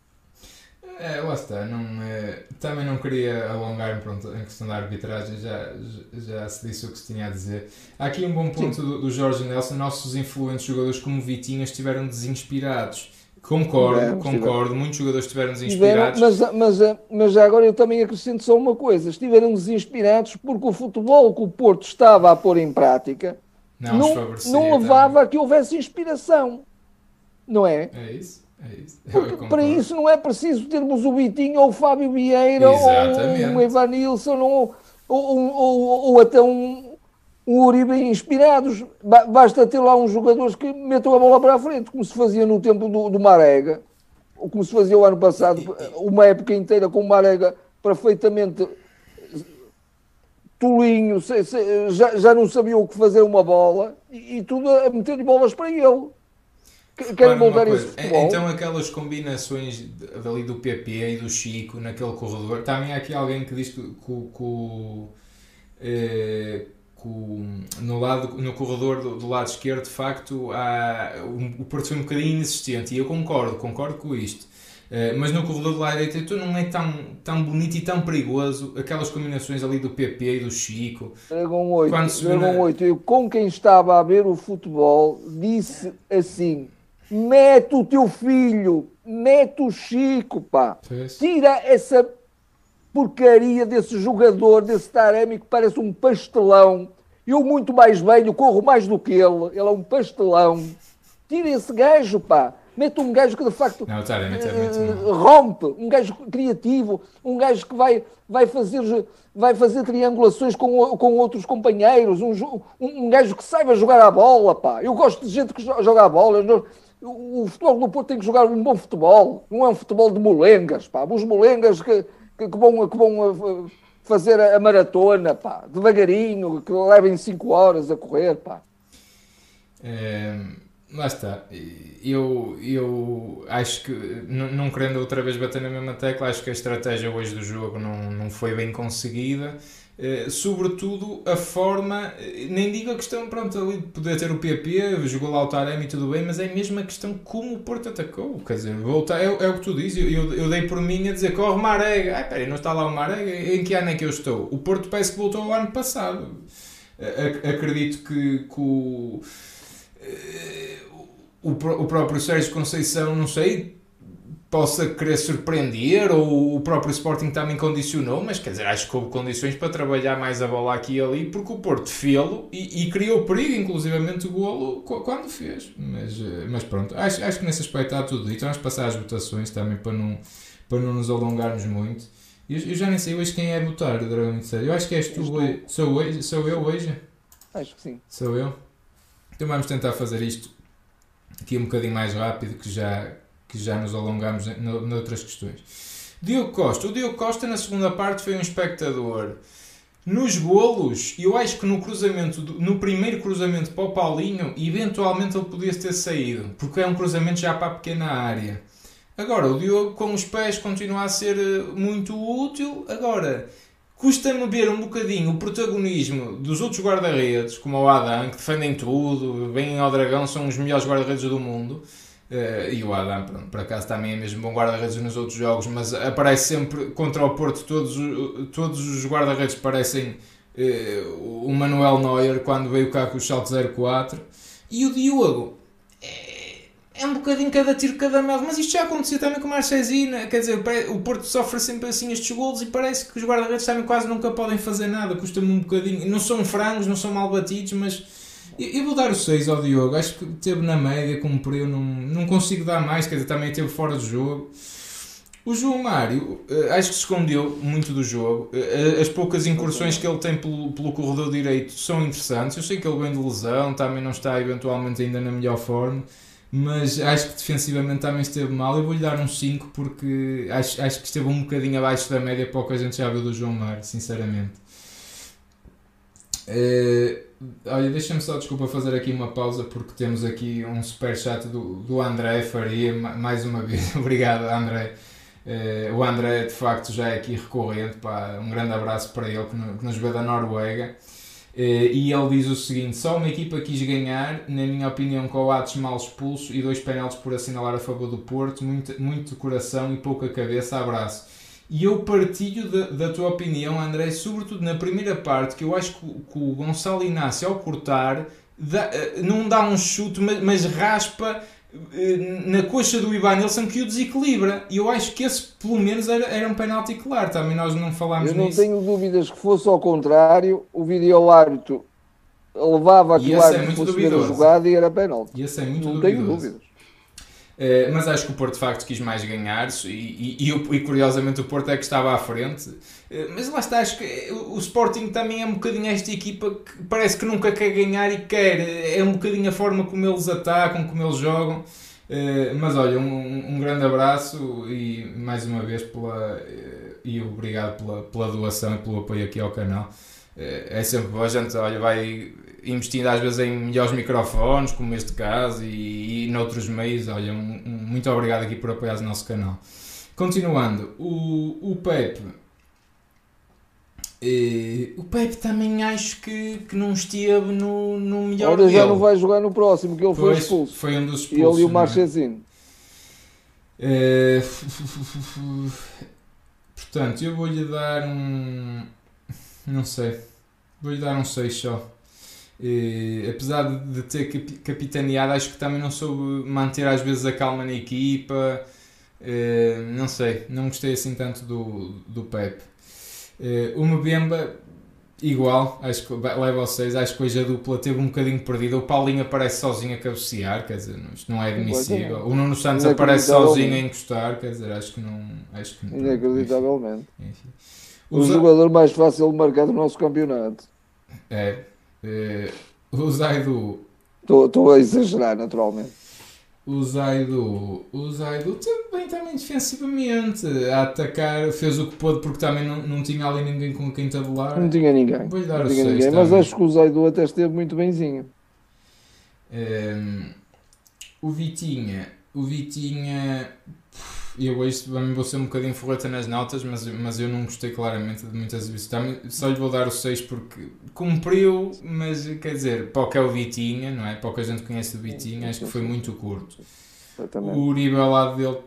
S1: É, lá está. Não, é, também não queria alongar-me pronto, em questão da arbitragem, já, já se disse o que se tinha a dizer. Há aqui um bom ponto do, do, Jorge Nelson. Nossos influentes jogadores como Vitinho estiveram desinspirados. Concordo, é, concordo. Muitos jogadores estiveram desinspirados.
S2: mas, mas, mas agora eu também acrescento só uma coisa: estiveram desinspirados porque o futebol que o Porto estava a pôr em prática não, não, não levava também. a que houvesse inspiração. Não é?
S1: É isso. É isso.
S2: Para isso não é preciso termos o Vitinho ou o Fábio Vieira Exatamente. ou o Evanilson ou, ou, ou, ou, até um, um Uribe inspirados. Basta ter lá uns jogadores que metam a bola para a frente, como se fazia no tempo do, do Marega, ou como se fazia o ano passado, uma época inteira com o Marega perfeitamente tolinho, já, já não sabia o que fazer uma bola e, e tudo a meter bolas para ele. Querem esse futebol.
S1: Então aquelas combinações dali do PP e do Chico naquele corredor, também há aqui alguém que diz que, que, que, eh, que no, lado, no corredor do, do, lado esquerdo de facto há, o, o Porto foi um bocadinho inexistente e eu concordo, concordo com isto. Uh, mas no corredor do lado direito então não é tão, tão bonito e tão perigoso aquelas combinações ali do PP e do Chico.
S2: Dragão 8, Dragão na... 8 eu com quem estava a ver o futebol disse assim mete o teu filho, mete o Chico, pá. Tira essa porcaria desse jogador, desse Taremi que parece um pastelão. Eu, muito mais velho, corro mais do que ele. Ele é um pastelão. Tira esse gajo, pá. Mete um gajo que de facto
S1: não, uh,
S2: rompe, um gajo criativo, um gajo que vai, vai, fazer, vai fazer triangulações com, com outros companheiros, um, um, um gajo que saiba jogar a bola, pá. Eu gosto de gente que joga a bola. Eu, o, futebol do Porto tem que jogar um bom futebol, não é um futebol de molengas, pá. Os molengas que, que, que vão, que vão uh, fazer a maratona, pá, devagarinho, que levem 5 horas a correr, pá.
S1: É, lá está. Eu, eu acho que, não querendo outra vez bater na mesma tecla, acho que a estratégia hoje do jogo não, não foi bem conseguida. Uh, sobretudo a forma, eh, nem digo a questão, pronto, ali de poder ter o PP, jogou lá o Taremi e tudo bem, mas é mesmo a questão como o Porto atacou. Quer dizer, voltar, é, é o que tu dizes, eu, eu, dei por mim a dizer corre Marega. Ai, peraí, não está lá o Marega? Em que ano é que eu estou? O Porto parece que voltou ao ano passado. acredito que, que o, o, o próprio Sérgio Conceição, não sei, possa querer surpreender ou o próprio Sporting também condicionou, mas quer dizer, acho que houve condições para trabalhar mais a bola aqui e ali, porque o Porto fê-lo e, e, criou perigo, inclusivamente o golo, quando fez. Mas, eh, mas pronto, acho, acho que nesse aspecto está tudo dito. Vamos passar as votações também para não, para não nos alongarmos muito. Eu, eu já nem sei hoje quem é votar, Dragão de Eu acho que és tu, hoje. Sou, hoje, sou eu hoje?
S2: Acho que sim.
S1: Sou eu? Então vamos tentar fazer isto aqui um bocadinho mais rápido, que já que já nos alongamos noutras questões. Diogo Costa. O Diogo Costa, na segunda parte, foi um espectador. Nos golos, eu acho que no cruzamento, no primeiro cruzamento para o Paulinho, eventualmente ele podia ter saído, porque é um cruzamento já para a pequena área. Agora, o Diogo com os pés continua a ser eh, muito útil. Agora, custa-me ver um bocadinho o protagonismo dos outros guarda-redes, como o Adam, que defendem tudo, vêm ao Dragão, são os melhores guarda-redes do mundo. Uh, e o Adam, pronto, por acaso também é mesmo bom guarda-redes nos outros jogos, mas aparece sempre contra o Porto, todos, todos os guarda-redes parecem uh, o Manuel Neuer quando veio cá com o Schalke 04. E o Diogo é, é, um bocadinho cada tiro, cada mel, mas isto já aconteceu também com o Marchesina. Quer dizer, o Porto sofre sempre assim estes golos e parece que os guarda-redes também quase nunca podem fazer nada, custa-me um bocadinho. Não são frangos, não são mal batidos, mas eu vou dar o 6 ao Diogo, acho que teve na média, cumpriu, não, não consigo dar mais, quer dizer, também teve fora do jogo. O João Mário, eh, acho que se escondeu muito do jogo. Eh, eh, as poucas incursões que ele tem pelo, pelo corredor direito são interessantes. Eu sei que ele vem de lesão, também não está eventualmente ainda na melhor forma, mas acho que defensivamente também esteve mal. Eu vou-lhe dar um 5 porque acho, acho que esteve um bocadinho abaixo da média para o que a gente já viu do João Mário, sinceramente. Uh, olha, deixa-me só, desculpa, fazer aqui uma pausa porque temos aqui um super chat do, do André Faria, mais uma vez. Obrigado, André. Uh, o André, de facto, já é aqui recorrente. Pá, um grande abraço para ele que, no, que nos vê da Noruega. Eh, e ele diz o seguinte: só uma equipa quis ganhar, na minha opinião, com o Atos mal expulso e dois penaltis por assinalar a favor do Porto, muito, muito coração e pouca cabeça, abraço. E eu partilho da, da tua opinião, André, sobretudo na primeira parte, que eu acho que, que o Gonçalo Inácio, ao cortar, dá, eh, não dá um chute, mas, mas raspa eh, na coxa do Ivan Nilsson que o desequilibra. E eu acho que esse, pelo menos, era, era um penalti claro. Também nós não falámos
S2: nisso. Eu não
S1: nisso.
S2: tenho dúvidas que fosse ao contrário. O vídeo árbitro levava a que o árbitro fosse ver a jogada e era penalti.
S1: E esse é muito
S2: não
S1: duvidoso.
S2: tenho dúvidas.
S1: Uh, mas acho que o Porto de facto quis mais ganhar e, e, e, e, curiosamente o Porto é que estava à frente. Uh, mas lá está, acho que o Sporting também é um bocadinho esta equipa que parece que nunca quer ganhar e quer. É um bocadinho a forma como eles atacam, como eles jogam. Uh, mas olha, um, um, grande abraço e mais uma vez pela, e obrigado pela, pela doação e pelo apoio aqui ao canal. é sempre bom, a gente olha, vai investindo às vezes em melhores microfones, como este caso, e, e noutros meios. Olha, um, um, muito obrigado aqui por apoiar o nosso canal. Continuando, o, o Pepe. Eh, o Pepe também acho que, que não esteve no, no melhor
S2: Ora, já não vai jogar no próximo, que ele pois, foi expulso.
S1: Foi um dos expulsos.
S2: Ele e o Marchezinho.
S1: Eh, portanto, eu vou-lhe dar um. Não sei. Vou-lhe dar um 6 só. E, apesar de ter capitaneado, acho que também não soube manter às vezes a calma na equipa. E, não sei, não gostei assim tanto do, do Pep. E, o Mbemba, igual, acho que leva ao 6. Acho que hoje a dupla teve um bocadinho perdida. O Paulinho aparece sozinho a cabecear, quer dizer, isto não é admissível. O Nuno Santos aparece sozinho a encostar, quer dizer, acho que não. Acho que não,
S2: Inacreditavelmente. Enfim. O jogador mais fácil de marcar do nosso campeonato.
S1: É, Uh, o Zaidu.
S2: Estou a exagerar, naturalmente.
S1: O Zaidu, o Zaidu bem também defensivamente a atacar, fez o que pôde porque também não, não tinha ali ninguém com quem tabular.
S2: Não tinha ninguém.
S1: Dar
S2: não
S1: tinha
S2: ninguém, Mas acho que o Zaidu até esteve muito benzinho.
S1: Um, ehm, o Vitinha, o Vitinha e eu hoje também vou ser um bocadinho forreta nas notas, mas, mas eu não gostei claramente de muitas exibições. Também só lhe vou dar o 6 porque cumpriu, mas quer dizer, para o que é o Vitinha, não é? Para o que a gente conhece do Vitinha, acho que foi muito curto. O Uribe ao lado dele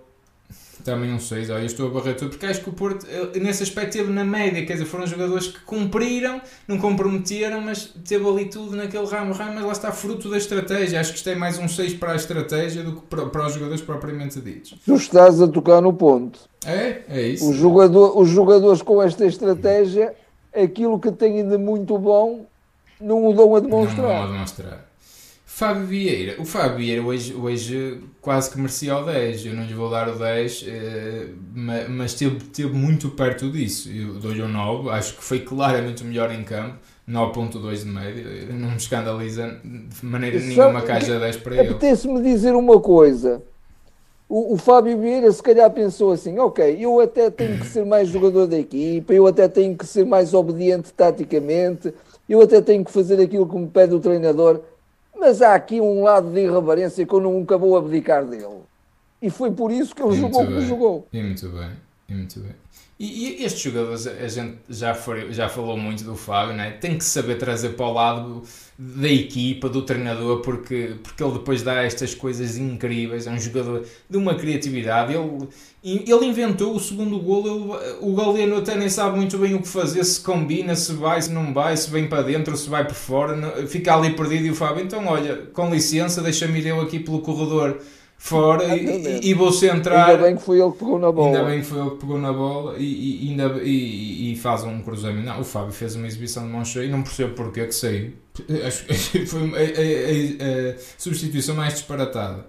S1: também um 6, olha, estou a barrer tudo, porque acho que o Porto, nesse aspecto, teve na média, quer dizer, foram jogadores que cumpriram, não comprometeram, mas teve ali tudo naquele ramo, ramo, mas lá está fruto da estratégia. Acho que isto é mais um 6 para a estratégia do que para, para os jogadores propriamente ditos.
S2: Tu estás a tocar no ponto.
S1: É, é isso.
S2: O jogador, os jogadores com esta estratégia, aquilo que têm de muito bom, não o dão a demonstrar.
S1: Não, não a demonstrar. Fábio Vieira. O Fábio Vieira hoje, hoje quase que merecia o 10. Eu não lhe vou dar o 10, eh, mas esteve, esteve muito perto disso. Eu dou-lhe um 9. Acho que foi claramente o melhor em campo. 9.2 de média. Não me escandaliza de maneira nenhuma que haja 10 para ele.
S2: Apetece-me dizer uma coisa. O, o, Fábio Vieira se calhar pensou assim, ok, eu até tenho que ser mais jogador da equipa, eu até tenho que ser mais obediente taticamente, eu até tenho que fazer aquilo que me pede o treinador mas há aqui um lado de irreverência que eu nunca vou abdicar dele. E foi por isso que ele e jogou como jogou.
S1: E muito bem, e muito bem. E, e, estes jogadores, a gente já, foi, já falou muito do Fábio, né? tem que saber trazer para o lado da equipa, do treinador, porque, porque ele depois dá estas coisas incríveis. É um jogador de uma criatividade. Ele, ele inventou o segundo gol. Ele, o Galeno até nem sabe muito bem o que fazer, se combina, se vai, se não vai, se vem para dentro, se vai por fora. Fica ali perdido. E o Fábio, então, olha, com licença, deixa-me ir eu aqui pelo corredor fora e, e, vou centrar.
S2: Ainda bem que foi ele que pegou na bola.
S1: Ainda bem que foi ele que pegou na bola e, e, ainda, e, e faz um cruzamento. Não, o Fábio fez uma exibição de mão cheia e não percebo porque que saiu. Foi a, a, a, a, substituição mais disparatada.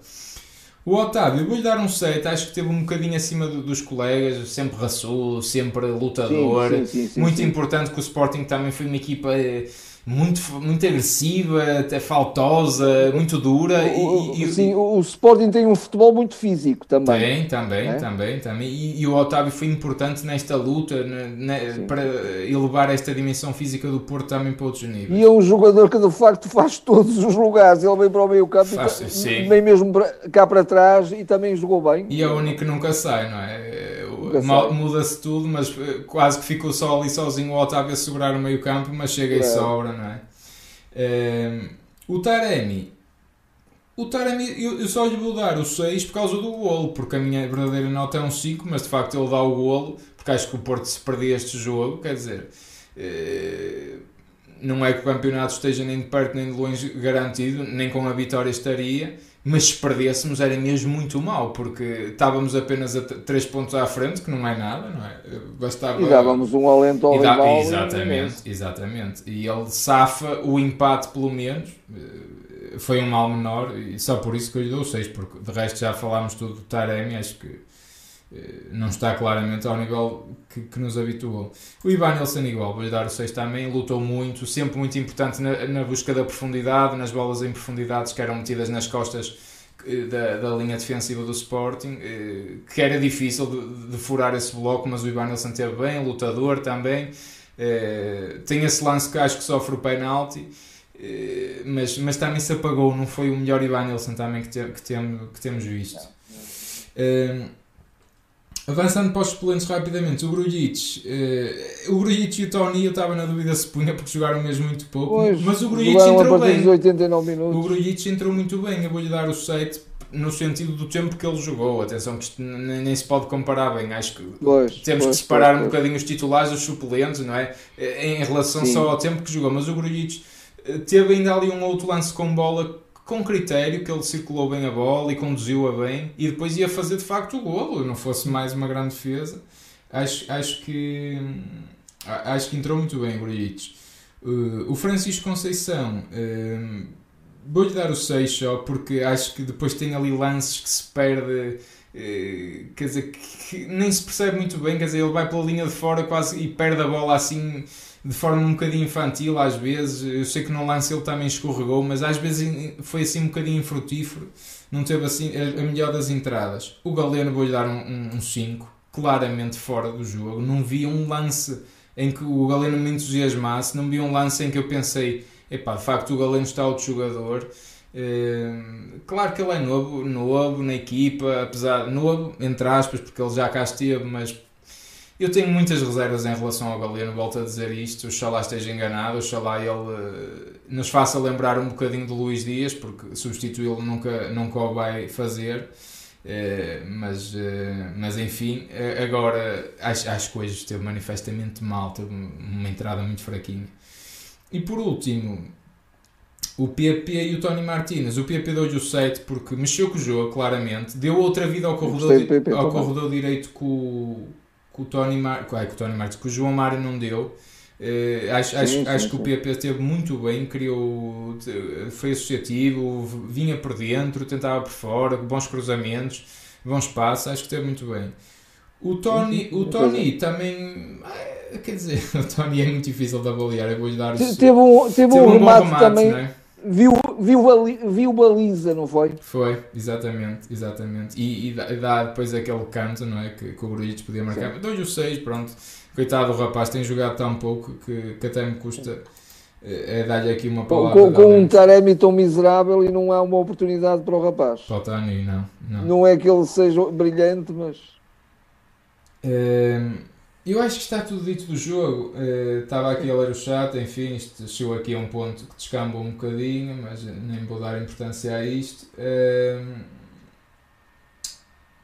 S1: O Otávio, vou-lhe dar um 7, acho que teve um bocadinho acima do, dos colegas, sempre raçudo, sempre lutador. Sim, sim, sim, muito importante que o Sporting também foi uma equipa eh, muito, muito agressiva, até faltosa, muito dura.
S2: O,
S1: e,
S2: e, sim, o, o Sporting tem um futebol muito físico também.
S1: Tem, também, é? também, também. E, e, o Otávio foi importante nesta luta né, para elevar esta dimensão física do Porto também para outros níveis.
S2: E é um jogador que de facto faz todos os lugares. Ele vem para o meio campo, faz, e, nem mesmo cá para trás e também jogou bem.
S1: E é o único que nunca sai, não é? Muda-se tudo, mas eh, quase que ficou só ali sozinho o Otávio a segurar o meio campo, mas chega e sobra, não é? Uh, o Taremi, o Taremi, eu, eu, só lhe vou dar o 6 por causa do golo, porque a minha verdadeira nota é um 5, mas de facto ele dá o golo, porque acho que o Porto se perdia este jogo, quer dizer, uh, não é que o campeonato esteja nem de perto nem de longe garantido, nem com a vitória estaria, mas se perdêssemos era mesmo muito mal, porque estávamos apenas a 3 pontos à frente, que não é nada, não é?
S2: Bastava... E dávamos um alento ao
S1: dá... rival. Exatamente, e exatamente. E ele safa o empate pelo menos, eh, foi um mal menor, e só por isso que eu lhe dou 6, porque de resto já falámos tudo do Taremi, acho que não está claramente ao nível que, que nos habituou. O Ivan Nelson igual, vou-lhe dar o 6 também, lutou muito, sempre muito importante na, na, busca da profundidade, nas bolas em profundidades que eram metidas nas costas eh, da, da linha defensiva do Sporting, eh, que era difícil de, de furar esse bloco, mas o Ivan Nelson teve bem, lutador também, tem esse lance que acho que sofre o penalti, mas, mas também se apagou, não foi o melhor Ivan Nelson também que, te, que, tem, que temos visto. Avançando para os suplentes rapidamente, o Grujic, uh, o Grujic e o Tony eu estava na dúvida se punha porque jogaram mesmo muito pouco, pois, mas o Grujic entrou bem.
S2: 89 minutos.
S1: O Grujic entrou muito bem, eu vou-lhe dar o 7 no sentido do tempo que ele jogou. Atenção que isto nem, nem se pode comparar bem, acho que
S2: pois,
S1: temos
S2: pois,
S1: que separar um bocadinho os titulares dos suplentes, não é? Em relação Sim. só ao tempo que jogou, mas o Grujic eh, teve ainda ali um outro lance com bola com critério, que ele circulou bem a bola e conduziu-a bem e depois ia fazer de facto o golo, não fosse mais uma grande defesa. Acho, acho que acho que entrou muito bem o Grujic. Uh, o Francisco Conceição uh, vou-lhe dar o 6 só porque acho que depois tem ali lances que se perde uh, quer dizer que nem se percebe muito bem, quer dizer, ele vai pela linha de fora quase e perde a bola assim de forma um bocadinho infantil às vezes. Eu sei que no lance ele também escorregou, mas às vezes foi assim um bocadinho infrutífero. Não teve assim a, melhor das entradas. O Galeno vou-lhe dar um 5, um, um claramente fora do jogo. Não vi um lance em que o Galeno me entusiasmasse, não vi um lance em que eu pensei, epá, de facto o Galeno está outro jogador. Uh, claro que ele é novo, novo na equipa, apesar novo, entre aspas, porque ele já cá esteve, mas eu tenho muitas reservas em relação ao Galeno, volto a dizer isto. Oxalá esteja enganado, oxalá ele uh, nos faça lembrar um bocadinho de Luís Dias, porque substituí-lo nunca, nunca o vai fazer. Uh, mas, uh, mas enfim, agora acho, acho que hoje esteve manifestamente mal, teve uma entrada muito fraquinha. E por último, o PP e o Tony Martinez. O PP deu-lhe o 7 porque mexeu com o jogo, claramente. Deu outra vida ao corredor, ao corredor direito com, que o Tony, Mar... que o Tony Martins, que o João Mário não deu. Uh, acho, sim, sim, acho sim. que o PP esteve muito bem, criou, foi associativo, vinha por dentro, tentava por fora, bons cruzamentos, bons passos, acho que esteve muito bem. O Tony, o Tony também, ah, quer dizer, o Tony é muito difícil de avaliar, eu vou-lhe dar
S2: Teve um, teve, teve um, um remate, remate também. É? Viu, viu, viu baliza, não foi?
S1: Foi, exatamente, exatamente. E, e, dá, e dá depois aquele canto, não é? Que, que o Grujic podia marcar. Dou-lhe o 6, pronto. Coitado do rapaz, tem jogado tão pouco que, que até me custa é, é dar-lhe aqui uma palavra.
S2: Com, com um Taremi tão miserável e não há uma oportunidade para o rapaz.
S1: Para o Tani, não, não.
S2: Não é que ele seja brilhante, mas.
S1: É, eu acho que está tudo dito do jogo. Uh, estava aqui a ler o chat, enfim, isto chegou aqui a um ponto que descamba um bocadinho, mas nem vou dar importância a isto. Uh,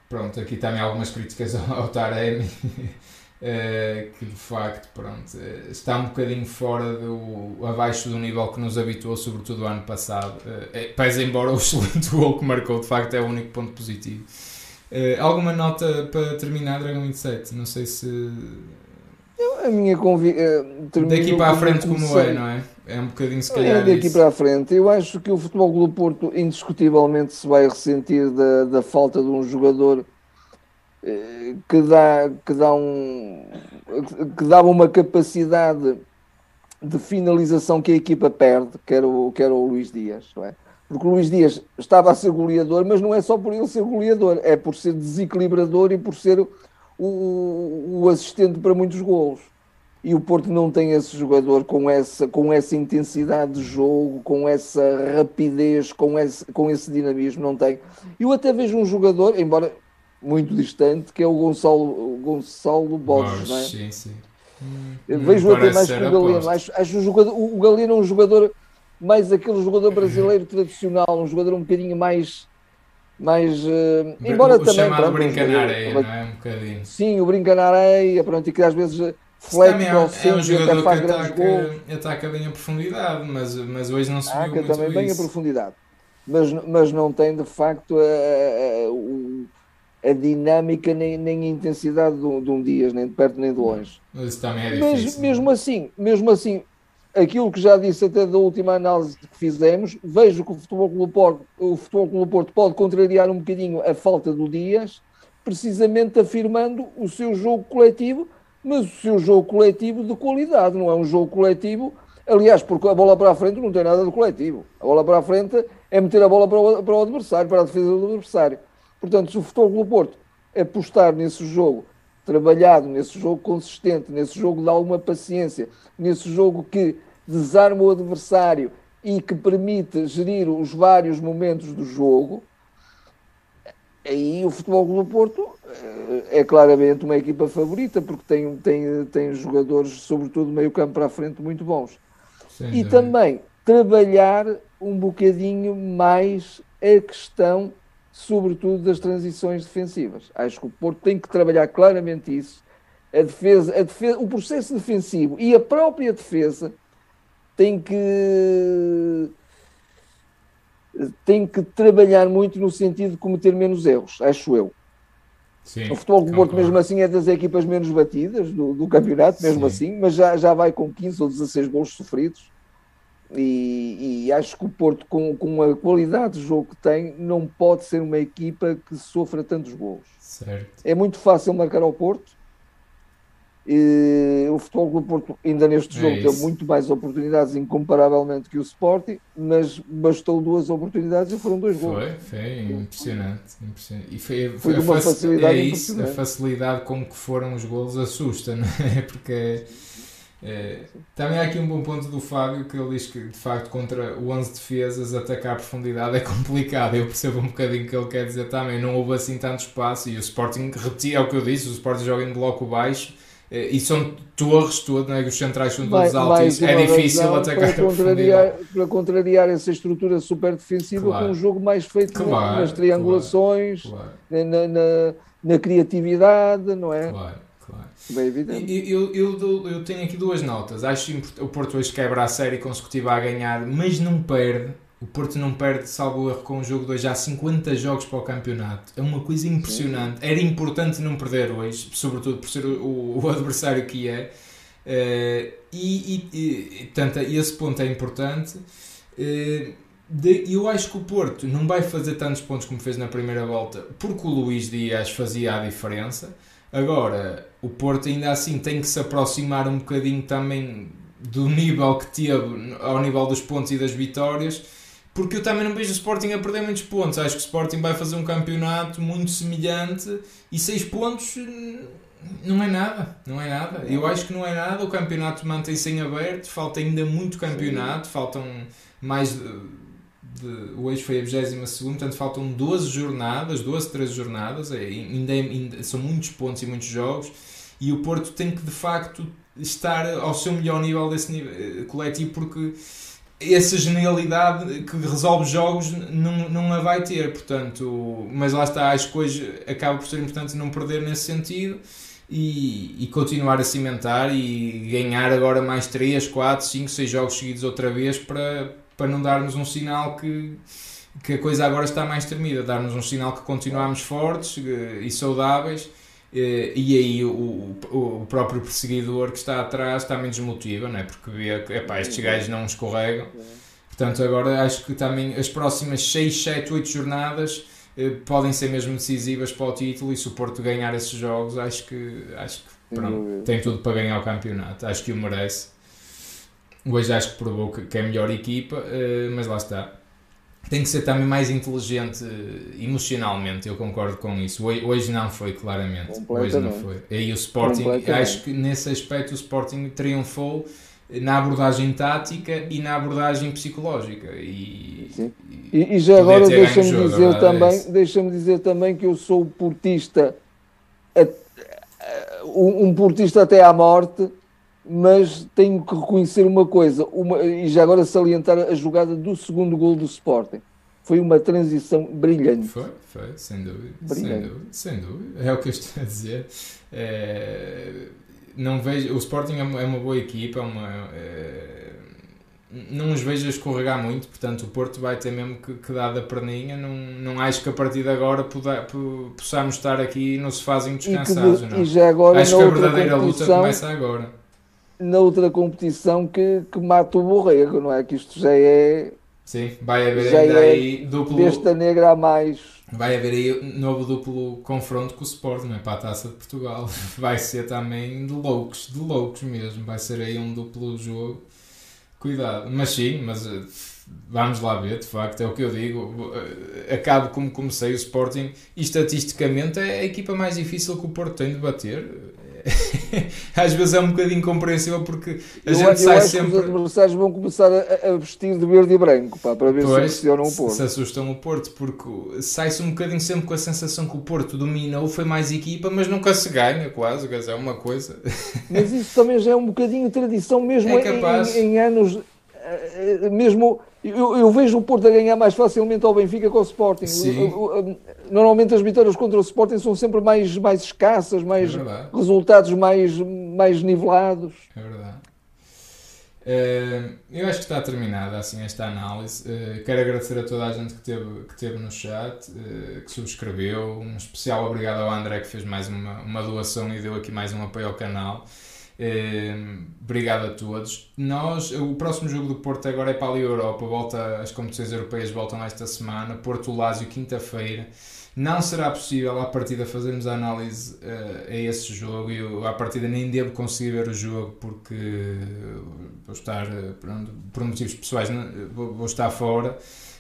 S1: pronto, aqui também algumas críticas ao, ao Taremi, uh, que de facto pronto, está um bocadinho fora do. abaixo do nível que nos habituou, sobretudo o ano passado. Uh, pese embora o excelente gol que marcou, de facto é o único ponto positivo. Uh, alguma nota para terminar Dragon 27? Não sei se.
S2: a minha convicção.
S1: Eh, daqui para a frente, como é, não é? É um bocadinho se calhar.
S2: É daqui isso. para a frente. Eu acho que o Futebol Clube Porto indiscutivelmente se vai ressentir da, da falta de um jogador eh, que dá, que dá um que dava uma capacidade de finalização que a equipa perde, que era o, que era o Luís Dias, não é? Porque o Luís Dias estava a ser goleador, mas não é só por ele ser goleador, é por ser desequilibrador e por ser o, o assistente para muitos golos. E o Porto não tem esse jogador com essa, com essa intensidade de jogo, com essa rapidez, com esse, com esse dinamismo, não tem. Eu até vejo um jogador, embora muito distante, que é o Gonçalo, Gonçalo Borges, não é?
S1: Sim, sim.
S2: Hum, vejo até mais que o Galeno. Acho, acho o, jogador, o Galeno é um jogador mais aquele jogador brasileiro tradicional, um jogador um bocadinho mais. mais uh, embora
S1: o
S2: também.
S1: Chamado pronto, brinca na areia, não é? Um bocadinho.
S2: Sim, o brinca na areia, pronto, e que às vezes flete
S1: é,
S2: ao centro
S1: é um jogador
S2: faz
S1: que ataca, ataca bem a profundidade, mas, mas hoje não se viu
S2: ataca também bem a profundidade. Mas, mas não tem de facto a, a, a dinâmica nem, nem a intensidade de um, de um Dias, nem de perto nem de longe.
S1: Mas isso também é
S2: Mas
S1: difícil.
S2: mesmo assim, mesmo assim, aquilo que já disse até da última análise que fizemos, vejo que o Futebol Clube Porto, o Futebol Clube Porto pode contrariar um bocadinho a falta do Dias, precisamente afirmando o seu jogo coletivo, mas o seu jogo coletivo de qualidade, não é um jogo coletivo, aliás, porque a bola para a frente não tem nada de coletivo. A bola para a frente é meter a bola para o, para o adversário, para a defesa do adversário. Portanto, se o Futebol Clube Porto apostar nesse jogo trabalhado, nesse jogo consistente, nesse jogo de alguma paciência, nesse jogo que desarma o adversário e que permite gerir os vários momentos do jogo, aí o Futebol Clube Porto é claramente uma equipa favorita, porque tem, tem, tem jogadores, sobretudo meio campo para a frente, muito bons.
S1: Sim,
S2: E
S1: sim.
S2: também trabalhar um bocadinho mais a questão, sobretudo, das transições defensivas. Acho que o Porto tem que trabalhar claramente isso. A defesa, a defesa, o processo defensivo e a própria defesa tem que tem que trabalhar muito no sentido de cometer menos erros, acho eu.
S1: Sim,
S2: O Futebol do Porto, mesmo assim, é das equipas menos batidas do, do campeonato, mesmo
S1: Sim.
S2: assim, mas já, já vai com 15 ou 16 gols sofridos. E, e acho que o Porto, com, com a qualidade de jogo que tem, não pode ser uma equipa que sofra tantos gols.
S1: Certo.
S2: É muito fácil marcar ao Porto. E o Futebol do Porto, ainda neste
S1: É
S2: jogo, teve
S1: isso.
S2: muito mais oportunidades, incomparavelmente, que o Sporting, mas bastou duas oportunidades e foram dois gols.
S1: Foi, foi impressionante. impressionante. E foi,
S2: Foi de
S1: a
S2: uma
S1: faci-
S2: facilidade
S1: é isso, a facilidade com que foram os golos assusta, não é? Porque é, também há aqui um bom ponto do Fábio que ele diz que de facto contra o 11 defesas atacar a profundidade é complicado. Eu percebo um bocadinho o que ele quer dizer também. Não houve assim tanto espaço e o Sporting repetia é o que eu disse. O Sporting joga em bloco baixo. Eh, E são torres todas, não é? os centrais são todos
S2: Mais-
S1: altos, é difícil atacar
S2: para contrariar, para contrariar essa estrutura super defensiva
S1: Claro.
S2: com um jogo mais feito na-
S1: Claro,
S2: nas triangulações,
S1: Claro,
S2: na, na, na criatividade, não é?
S1: claro.
S2: Bem evidente.
S1: Eu, eu, eu, eu tenho aqui duas notas. Acho que o Porto hoje quebra a série consecutiva a ganhar, mas não perde. O Porto não perde, salvo erro, com o jogo de hoje há 50 jogos para o campeonato. É uma coisa impressionante. Era importante não perder hoje, sobretudo por ser o, o adversário que é. Eh, e, e, e, portanto, esse ponto é importante. Eh, de- eu acho que o Porto não vai fazer tantos pontos como fez na primeira volta, porque o Luís Dias fazia a diferença. Agora, o Porto ainda assim tem que se aproximar um bocadinho também do nível que teve ao nível dos pontos e das vitórias, porque eu também não vejo o Sporting a perder muitos pontos. Acho que o Sporting vai fazer um campeonato muito semelhante e 6 pontos não é nada, não é nada. Eu acho que não é nada. O campeonato mantém-se em aberto, falta ainda muito campeonato, faltam mais de, de- hoje foi a 22 portanto faltam 12 jornadas, 12, 13 jornadas, é, ainda, é- ainda são muitos pontos e muitos jogos, e o Porto tem que de facto estar ao seu melhor nível desse nível, eh, coletivo, porque essa genialidade que resolve jogos não, não a vai ter, portanto, mas lá está, acho que hoje acaba por ser importante não perder nesse sentido e, e continuar a cimentar e ganhar agora mais 3, 4, 5, 6 jogos seguidos outra vez para, para não darmos um sinal que, que a coisa agora está mais tremida, dar-nos um sinal que continuamos fortes eh, e saudáveis e aí o, o, próprio perseguidor que está atrás também desmotiva, não é? porque vê que epá, estes gajos não escorregam. Portanto, agora acho que também as próximas 6, 7, 8 jornadas eh, podem ser mesmo decisivas para o título e se o Porto ganhar esses jogos, acho que, acho que pronto, tem tudo para ganhar o campeonato. Acho que o merece. Hoje acho que provou que, que é a melhor equipa, eh, mas lá está. Tem que ser também mais inteligente eh, emocionalmente, eu concordo com isso. Hoje, não foi, claramente. Hoje não foi. E o Sporting, acho que nesse aspecto o Sporting triunfou na abordagem tática e na abordagem psicológica. E, e-
S2: E, já agora deixa-me dizer
S1: é
S2: também, deixa-me dizer também que eu sou portista, um portista até à morte, mas tenho que reconhecer uma coisa, uma, e já agora salientar a jogada do segundo gol do Sporting. Foi uma transição brilhante.
S1: Foi, foi, sem dúvida. Brilhante. Sem dúvida, sem dúvida. É o que eu estou a dizer. É, não vejo, o Sporting é uma, é uma boa equipa, é uma, é, não os vejo a escorregar muito, portanto o Porto vai ter mesmo que, que dar da perninha. Não, não acho que a partir de agora poda, possamos estar aqui no sofazinho descansados. E, que,
S2: e já agora,
S1: acho que a verdadeira luta começa agora.
S2: Na outra competição que, que mata o borrego, não é? Que isto já é.
S1: Sim, vai haver já ainda é aí duplo.
S2: Desta negra a mais.
S1: Vai haver aí novo duplo confronto com o Sport, não é? Para a taça de Portugal. Vai ser também de loucos, de loucos mesmo. Vai ser aí um duplo jogo Cuidado, mas sim, mas eh, vamos lá ver, de facto, é o que eu digo. Eh, acabo como comecei o Sporting e estatisticamente é a equipa mais difícil que o Porto tem de bater. Às vezes é um bocadinho incompreensível porque a
S2: eu,
S1: gente eu
S2: sai
S1: sempre.
S2: os adversários vão começar a, a, vestir de verde e branco pá, para ver pois, se assustam o Porto.
S1: Se assustam o Porto, porque sai-se um bocadinho sempre com a sensação que o Porto dominou, foi mais equipa, mas nunca se ganha, quase. É uma coisa.
S2: Mas isso também já é um bocadinho tradição, mesmo é em, em, em anos mesmo eu, eu, vejo o Porto a ganhar mais facilmente ao Benfica que ao Sporting. Normalmente as vitórias contra o Sporting são sempre mais, mais escassas, mais é resultados mais, mais nivelados.
S1: É verdade. Uh, eu acho que está terminada assim esta análise. Uh, quero agradecer a toda a gente que teve, que teve no chat, uh, que subscreveu. Um especial obrigado ao André que fez mais uma, uma doação e deu aqui mais um apoio ao canal. Uh, obrigado a todos. Nós, o próximo jogo do Porto agora é para a Europa, volta, as competições europeias voltam esta semana, Porto Lásio quinta-feira. Não será possível à partida fazermos a análise uh, a esse jogo. Eu à partida nem devo conseguir ver o jogo porque vou estar, uh, por motivos pessoais, vou, vou estar fora.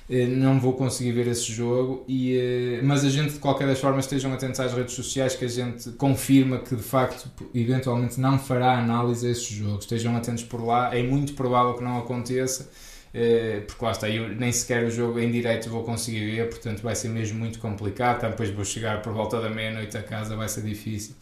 S1: Eh, não vou conseguir ver esse jogo, e, eh, mas a gente de qualquer das formas estejam atentos às redes sociais que a gente confirma que de facto eventualmente não fará análise a esses jogos, estejam atentos por lá, é muito provável que não aconteça, eh, porque lá está, eu nem sequer o jogo em direto vou conseguir ver, portanto vai ser mesmo muito complicado, depois vou chegar por volta da meia-noite a casa, vai ser difícil.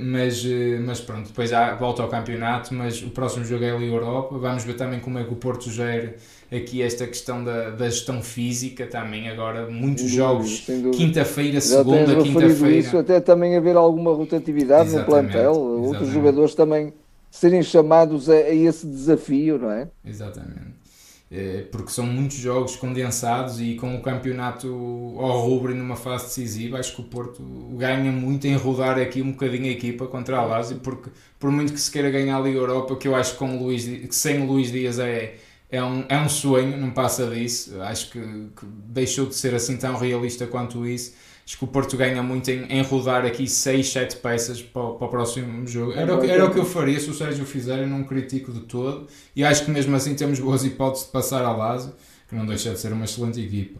S1: Mas, mas pronto, depois já volto ao campeonato, mas o próximo jogo é a Liga Europa, vamos ver também como é que o Porto gera aqui esta questão da, da gestão física também agora. Muitos jogos quinta-feira, segunda, quinta-feira. isso
S2: até também haver alguma rotatividade exatamente, no plantel exatamente. outros jogadores também serem chamados a, a, esse desafio não é?
S1: Exatamente porque são muitos jogos condensados e com o campeonato ao rubro numa fase decisiva, acho que o Porto ganha muito em rodar aqui um bocadinho a equipa contra a Lazio, porque por muito que se queira ganhar a Liga Europa, que eu acho que, com Luís, que sem o Luís Dias é, é um, é um sonho, não passa disso. Acho que, que, deixou de ser assim tão realista quanto isso. Acho que o Porto ganha muito em, em rodar aqui 6, 7 peças para, para o próximo jogo. Era, era o que eu faria se o Sérgio fizer, eu não critico de todo. E acho que mesmo assim temos boas hipóteses de passar a Lazio, que não deixa de ser uma excelente equipa.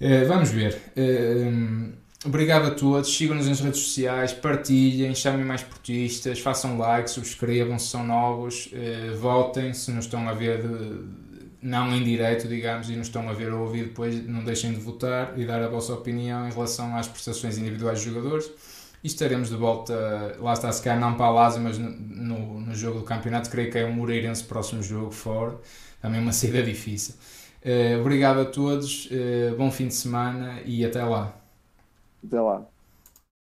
S1: Uh, vamos ver. Uh, Obrigado a todos, sigam-nos nas redes sociais, partilhem, chamem mais portistas, façam like, subscrevam se são novos, eh, votem se nos estão a ver, de, não em direto, digamos, e nos estão a ver ou ouvir depois, não deixem de votar e dar a vossa opinião em relação às prestações individuais dos jogadores. E estaremos de volta, lá está, se calhar não para a Lázaro, mas no, no, no, jogo do campeonato, creio que é o Moreirense próximo jogo, fora, também uma saída difícil. Eh, obrigado a todos, eh, bom fim de semana e até lá.
S2: Até lá.